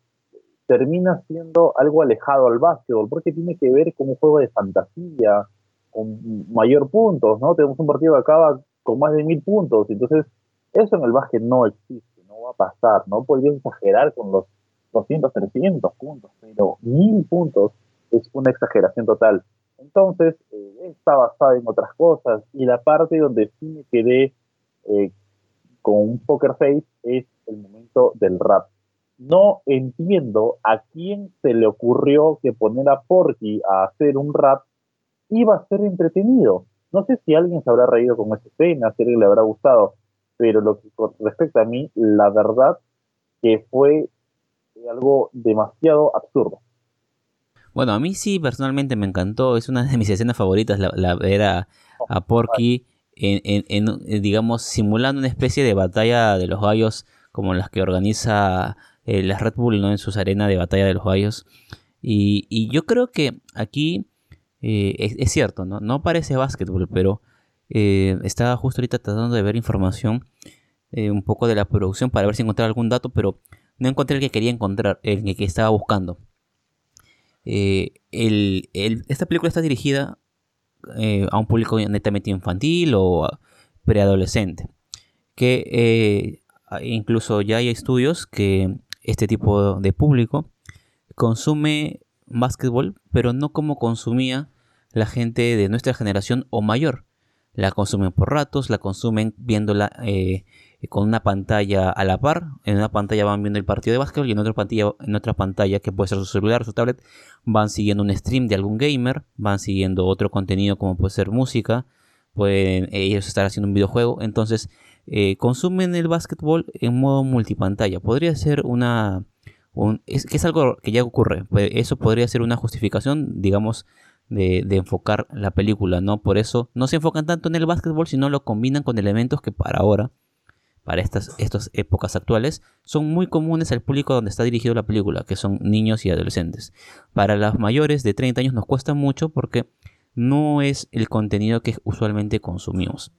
termina siendo algo alejado al básquetbol, porque tiene que ver con un juego de fantasía, con mayor puntos, ¿no? Tenemos un partido que acaba con más de mil puntos, entonces eso en el básquet no existe pasar, ¿no? Podría exagerar con los 200, 300 puntos, pero 1000 puntos es una exageración total. Entonces, eh, está basada en otras cosas y la parte donde sí me quedé eh, con un poker face es el momento del rap. No entiendo a quién se le ocurrió que poner a Porky a hacer un rap iba a ser entretenido. No sé si alguien se habrá reído con esa escena, si alguien le habrá gustado, pero lo que respecta a mí, la verdad que fue algo demasiado absurdo. Bueno, a mí sí personalmente me encantó, es una de mis escenas favoritas, la, ver a, Porky en, digamos, simulando una especie de batalla de los gallos como las que organiza eh, la Red Bull ¿no? en sus arenas de batalla de los gallos. Y, yo creo que aquí eh, es, es, cierto, ¿no? no parece básquetbol, pero eh, estaba justo ahorita tratando de ver información eh, un poco de la producción para ver si encontraba algún dato, pero no encontré el que quería encontrar, el que estaba buscando. Eh, esta película está dirigida a un público netamente infantil o preadolescente. Que incluso ya hay estudios que este tipo de público consume básquetbol, pero no como consumía la gente de nuestra generación o mayor la consumen por ratos, la consumen viéndola eh, con una pantalla a la par. En una pantalla van viendo el partido de básquetbol y en otra pantalla, en otra pantalla que puede ser su celular, su tablet, van siguiendo un stream de algún gamer, van siguiendo otro contenido como puede ser música, pueden ellos estar haciendo un videojuego. Entonces, eh, consumen el básquetbol en modo multipantalla. Podría ser una... es, que es algo que ya ocurre. Pues, eso podría ser una justificación, digamos, de, enfocar la película, ¿no? Por eso no se enfocan tanto en el básquetbol, sino lo combinan con elementos que para ahora para estas, estas épocas actuales son muy comunes al público donde está dirigido la película, que son niños y adolescentes. Para las mayores de 30 años nos cuesta mucho porque no es el contenido que usualmente consumimos.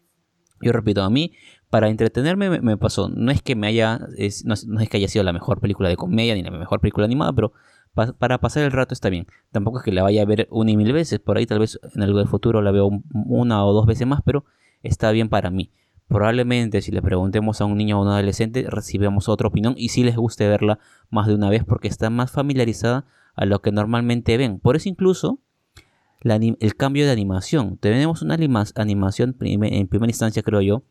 Yo repito, a mí, para entretenerme me, pasó. No es que me haya. no, es que haya sido la mejor película de comedia ni la mejor película animada, pero para pasar el rato está bien. Tampoco es que la vaya a ver una y mil veces. Por ahí tal vez en algo del futuro la veo una o dos veces más, pero está bien para mí. Probablemente si le preguntemos a un niño o a un adolescente recibamos otra opinión y si les guste verla más de una vez porque está más familiarizada a lo que normalmente ven. Por eso incluso el cambio de animación. Tenemos una animación en primera instancia, creo yo,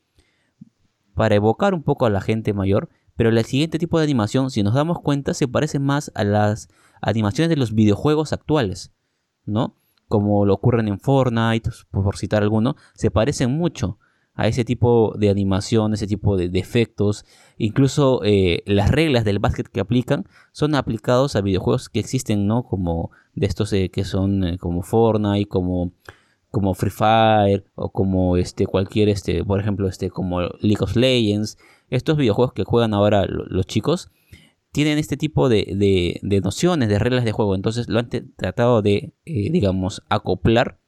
para evocar un poco a la gente mayor, pero el siguiente tipo de animación, si nos damos cuenta, se parece más a las animaciones de los videojuegos actuales, ¿no? Como lo ocurren en Fortnite, por citar alguno, se parecen mucho a ese tipo de animación, ese tipo de, efectos. Incluso eh, las reglas del básquet que aplican son aplicados a videojuegos que existen, ¿no? Como de estos eh, que son eh, como Fortnite, como, como Free Fire o como este cualquier este, por ejemplo, este como League of Legends. Estos videojuegos que juegan ahora los chicos tienen este tipo de, de, nociones, de reglas de juego. Entonces lo han tratado de, digamos, acoplar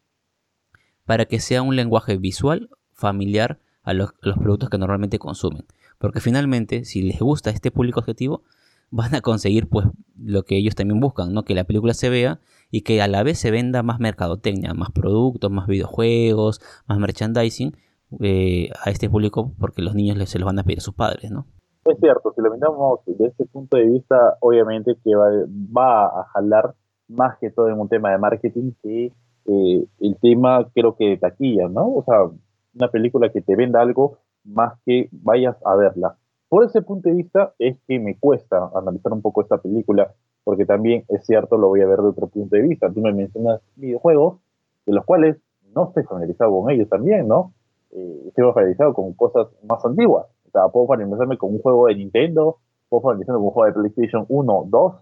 para que sea un lenguaje visual familiar a los, productos que normalmente consumen. Porque finalmente, si les gusta este público objetivo, van a conseguir pues lo que ellos también buscan, ¿no? Que la película se vea y que a la vez se venda más mercadotecnia, más productos, más videojuegos, más merchandising eh, a este público porque los niños se los van a pedir a sus padres, ¿no? Es cierto, si lo miramos desde ese punto de vista, obviamente que va, va a jalar más que todo en un tema de marketing que eh, el tema creo que de taquilla, ¿no? O sea, una película que te venda algo más que vayas a verla. Por ese punto de vista es que me cuesta analizar un poco esta película, porque también es cierto, lo voy a ver de otro punto de vista. Tú me mencionas videojuegos, de los cuales no estoy familiarizado con ellos también, ¿no? Eh, estoy familiarizado con cosas más antiguas. O sea, puedo familiarizarme con un juego de Nintendo, puedo familiarizarme con un juego de PlayStation 1, 2,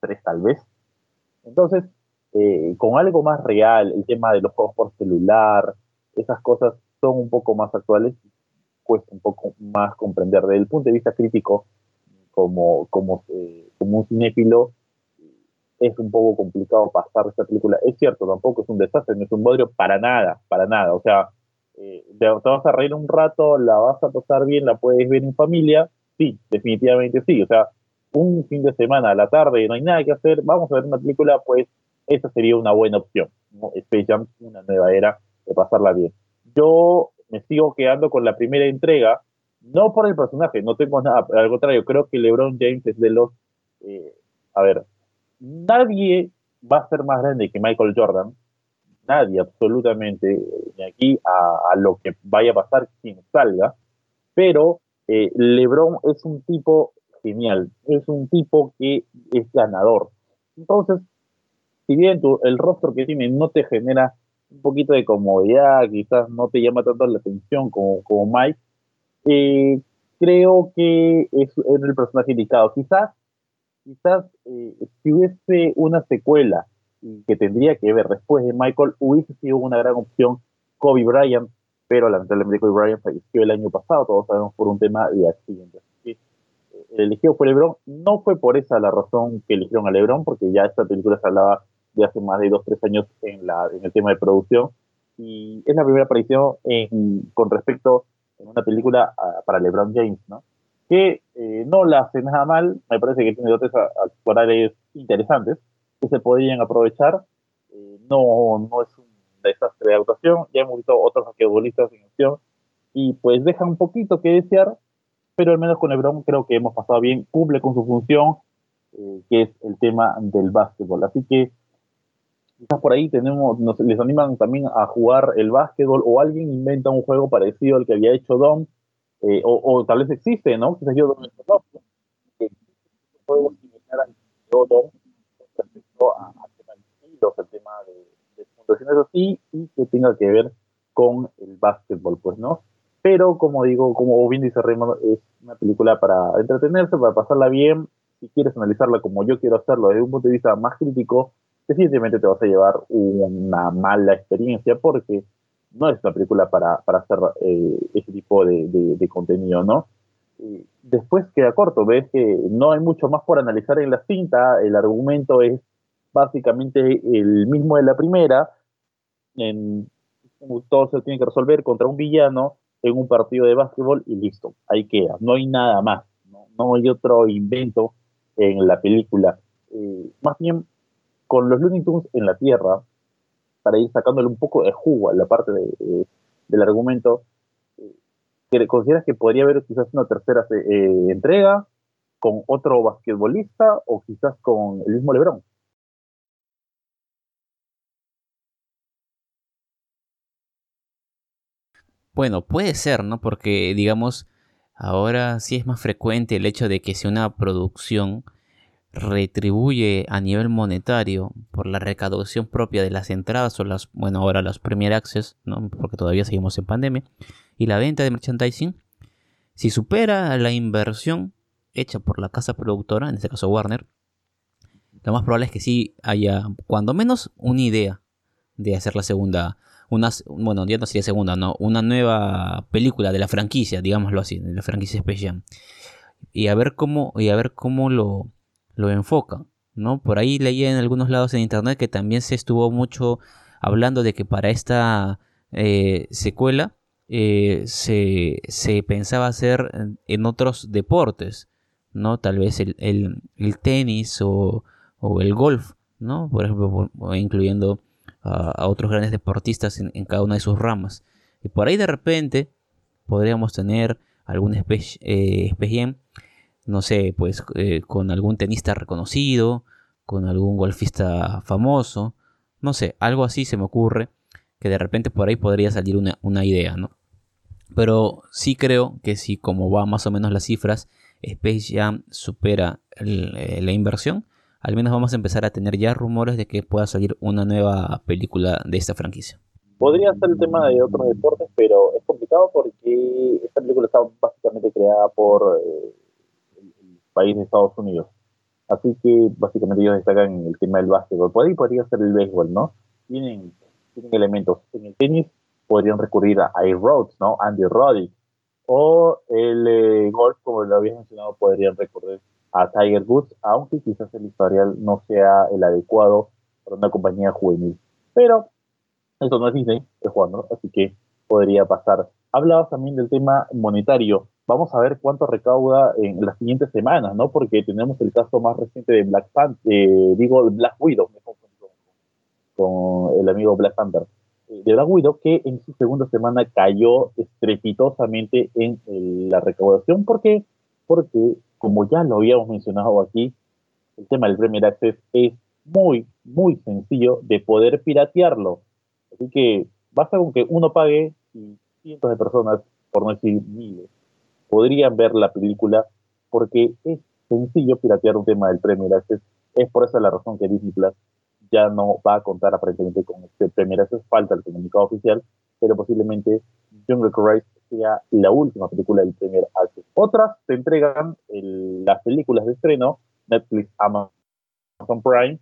3 tal vez. Entonces, eh, con algo más real, el tema de los juegos por celular, esas cosas son un poco más actuales, cuesta un poco más comprender. Desde el punto de vista crítico, como, como, eh, como un cinéfilo, es un poco complicado pasar esta película. Es cierto, tampoco es un desastre, no es un bodrio para nada, para nada. O sea, eh, te, vas a reír un rato, la vas a pasar bien, la puedes ver en familia. Sí, definitivamente sí. O sea, un fin de semana a la tarde, no hay nada que hacer, vamos a ver una película, pues esa sería una buena opción. ¿no? Space Jam, una nueva era de pasarla bien yo me sigo quedando con la primera entrega, no por el personaje, no tengo nada, al contrario, creo que LeBron James es de los, eh, a ver, nadie va a ser más grande que Michael Jordan, nadie absolutamente, de aquí a, lo que vaya a pasar quien salga, pero eh, LeBron es un tipo genial, es un tipo que es ganador. Entonces, si bien el rostro que tiene no te genera un poquito de comodidad, quizás no te llama tanto la atención como, como Mike, eh, creo que es, el personaje indicado. Quizás, quizás eh, si hubiese una secuela que tendría que ver después de Michael, hubiese sido una gran opción Kobe Bryant, pero lamentablemente Kobe Bryant falleció el año pasado, todos sabemos por un tema de accidente. Así que eh, el elegido fue LeBron, no fue por esa la razón que eligieron a LeBron, porque ya esta película se hablaba de hace más de dos, tres años en, la, en el tema de producción. Y es la primera aparición con respecto en una película ah, para LeBron James, ¿no? Que eh, no la hace nada mal, me parece que tiene dotes actuales interesantes que se podrían aprovechar. Eh, no, no es un desastre de actuación, ya hemos visto otros basquetbolistas en acción y pues deja un poquito que desear, pero al menos con LeBron creo que hemos pasado bien, cumple con su función, eh, que es el tema del básquetbol. Así que quizás por ahí tenemos, nos, les animan también a jugar el básquetbol o alguien inventa un juego parecido al que había hecho Dom, eh, o, tal vez existe, ¿no? Quizás yo Dom que juegos similares a Dom respecto a, a tema de estilos, el tema de, de puntuaciones así, y que tenga que ver con el básquetbol, pues, ¿no? Pero, como digo, como bien dice Raymond, es una película para entretenerse, para pasarla bien. Si quieres analizarla como yo quiero hacerlo desde un punto de vista más crítico, definitivamente te vas a llevar una mala experiencia porque no es una película para, para hacer eh, ese tipo de, contenido, ¿no? después queda corto, ves que no hay mucho más por analizar en la cinta, el argumento es básicamente el mismo de la primera, en, todo se tiene que resolver contra un villano en un partido de básquetbol y listo, ahí queda, no hay nada más, no, hay otro invento en la película. Eh, más bien, con los Looney Tunes en la Tierra, para ir sacándole un poco de jugo a la parte del argumento, ¿Consideras que podría haber quizás una tercera eh, entrega con otro basquetbolista o quizás con el mismo Lebron? Bueno, puede ser, ¿no? Porque, digamos, ahora sí es más frecuente el hecho de que si una producción retribuye a nivel monetario por la recaudación propia de las entradas o las, bueno, ahora las Premier Access, ¿no? Porque todavía seguimos en pandemia, y la venta de merchandising, si supera la inversión hecha por la casa productora, en este caso Warner, lo más probable es que sí haya, cuando menos, una idea de hacer la segunda, una, bueno, ya no sería segunda, no, una nueva película de la franquicia, digámoslo así, de la franquicia especial. Y a ver cómo, y a ver cómo lo, lo enfoca, ¿no? Por ahí leía en algunos lados en internet que también se estuvo mucho hablando de que para esta eh, secuela eh, se, pensaba hacer en otros deportes, ¿no? Tal vez el, tenis o, el golf, ¿no? Por ejemplo, incluyendo a, otros grandes deportistas en, cada una de sus ramas. Y por ahí de repente podríamos tener alguna especie, eh, no sé, pues eh, con algún tenista reconocido, con algún golfista famoso, no sé, algo así se me ocurre, que de repente por ahí podría salir una, una idea, ¿no? Pero sí creo que si como va más o menos las cifras, Space Jam supera eh, la inversión, al menos vamos a empezar a tener ya rumores de que pueda salir una nueva película de esta franquicia. Podría ser el tema de otros deportes, pero es complicado porque esta película está básicamente creada por eh, el país de Estados Unidos. Así que básicamente ellos destacan el tema del básquetbol. Por ahí podría ser el béisbol, ¿no? Tienen, tienen elementos. En el tenis podrían recurrir a Air Rhodes, ¿no? Andy Roddick. O el eh, golf, como lo había mencionado, podrían recurrir a Tiger Woods, aunque quizás el historial no sea el adecuado para una compañía juvenil. Pero eso no es Disney, es jugando, así que podría pasar. Hablabas también del tema monetario. Vamos a ver cuánto recauda en las siguientes semanas, ¿no? Porque tenemos el caso más reciente de Black Panther, eh, digo Black Widow, me confundo con el amigo Black Panther de Black Widow, que en su segunda semana cayó estrepitosamente en la recaudación. ¿Por qué? Porque, como ya lo habíamos mencionado aquí, el tema del Premier Access es muy, muy sencillo de poder piratearlo. Así que basta con que uno pague y cientos de personas, por no decir miles, podrían ver la película porque es sencillo piratear un tema del Premier Access. Es por esa la razón que Disney Plus ya no va a contar aparentemente con este Premier Access, falta el comunicado oficial, pero posiblemente Jungle Cruise sea la última película del Premier Access. Otras se entregan las películas de estreno, Netflix, Amazon Prime,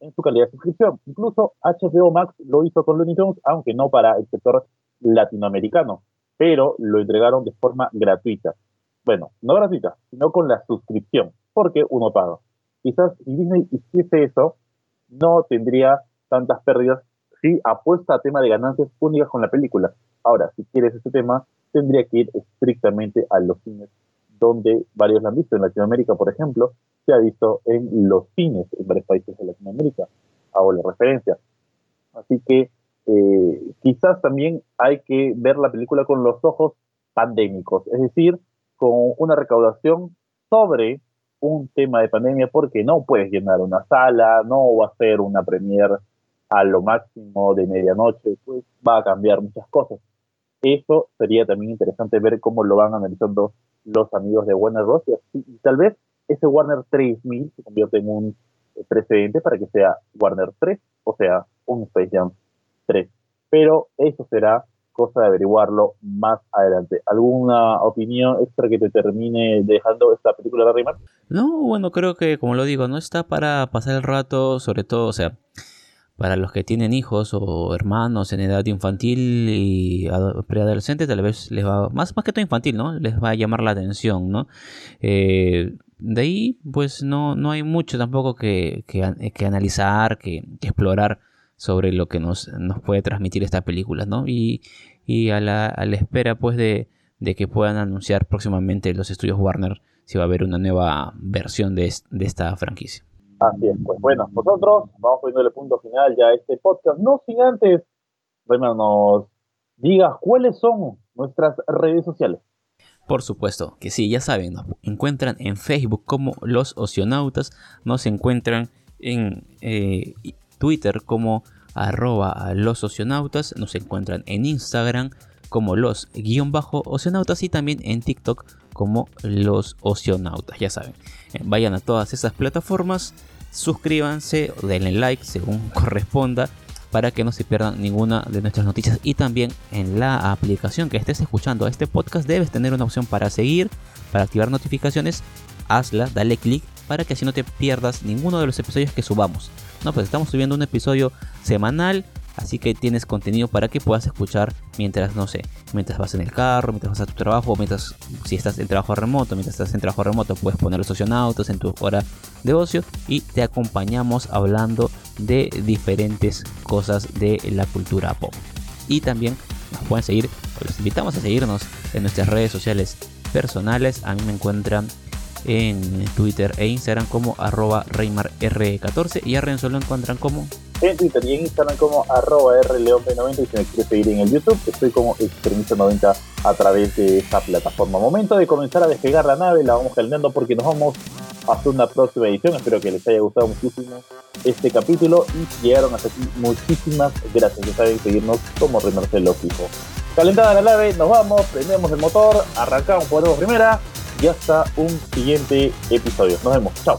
en su calidad de suscripción. Incluso HBO Max lo hizo con Looney Tunes, aunque no para el sector latinoamericano, pero lo entregaron de forma gratuita. Bueno, no gratuita, sino con la suscripción, porque uno paga. Quizás si Disney hiciese eso, no tendría tantas pérdidas si apuesta a tema de ganancias únicas con la película. Ahora, si quieres ese tema, tendría que ir estrictamente a los cines donde varios lo han visto. En Latinoamérica, por ejemplo, se ha visto en los cines en varios países de Latinoamérica. Hago la referencia. Así que eh, quizás también hay que ver la película con los ojos pandémicos, es decir, con una recaudación sobre un tema de pandemia porque no puedes llenar una sala, no va a ser una premier a lo máximo de medianoche, pues va a cambiar muchas cosas. Eso sería también interesante ver cómo lo van analizando los amigos de Warner Bros. Y, tal vez ese Warner 3000 se convierte en un precedente para que sea Warner 3, o sea, un Space Jam 3. Pero eso será cosa de averiguarlo más adelante. ¿Alguna opinión extra que te termine dejando esta película de Rayman? No, bueno, creo que como lo digo, no está para pasar el rato, sobre todo, o sea, para los que tienen hijos o hermanos en edad infantil y preadolescente, tal vez les va, más, más que todo infantil, ¿no? Les va a llamar la atención, ¿no? Eh, de ahí, pues no, no hay mucho tampoco que, que, analizar, que, explorar sobre lo que nos, nos puede transmitir esta película, ¿no? Y, y a, la, a la espera, pues, de, de que puedan anunciar próximamente los estudios Warner si va a haber una nueva versión de, de esta franquicia. Así es, pues bueno, nosotros vamos poniéndole punto final ya a este podcast, no sin antes, bueno, nos diga cuáles son nuestras redes sociales. Por supuesto que sí, ya saben, nos encuentran en Facebook como Los Oceanautas, nos encuentran en eh, Twitter como arroba los oceanautas, nos encuentran en Instagram como los guion bajo oceanautas y también en TikTok como los oceanautas, ya saben. Eh, vayan a todas esas plataformas, suscríbanse, denle like según corresponda para que no se pierdan ninguna de nuestras noticias y también en la aplicación que estés escuchando este podcast debes tener una opción para seguir, para activar notificaciones, hazla, dale clic para que así no te pierdas ninguno de los episodios que subamos. No, pues estamos subiendo un episodio semanal Así que tienes contenido para que puedas escuchar mientras, no sé, mientras vas en el carro, mientras vas a tu trabajo, mientras, si estás en trabajo remoto, mientras estás en trabajo remoto, puedes poner los socionautos en tu hora de ocio y te acompañamos hablando de diferentes cosas de la cultura pop. Y también nos pueden seguir, los invitamos a seguirnos en nuestras redes sociales personales. A mí me encuentran en Twitter e Instagram como arroba ReymarR14 y a Renzo lo encuentran como en Twitter y en Instagram como arroba rleon90 y si me quieres seguir en el YouTube estoy como extremista90 a través de esta plataforma. Momento de comenzar a despegar la nave, la vamos calentando porque nos vamos a hacer una próxima edición. Espero que les haya gustado muchísimo este capítulo y llegaron hasta aquí, muchísimas gracias. Ya saben seguirnos como Remarcelo Fijo. Calentada la nave, nos vamos, prendemos el motor, arrancamos, ponemos primera y hasta un siguiente episodio. Nos vemos, chao.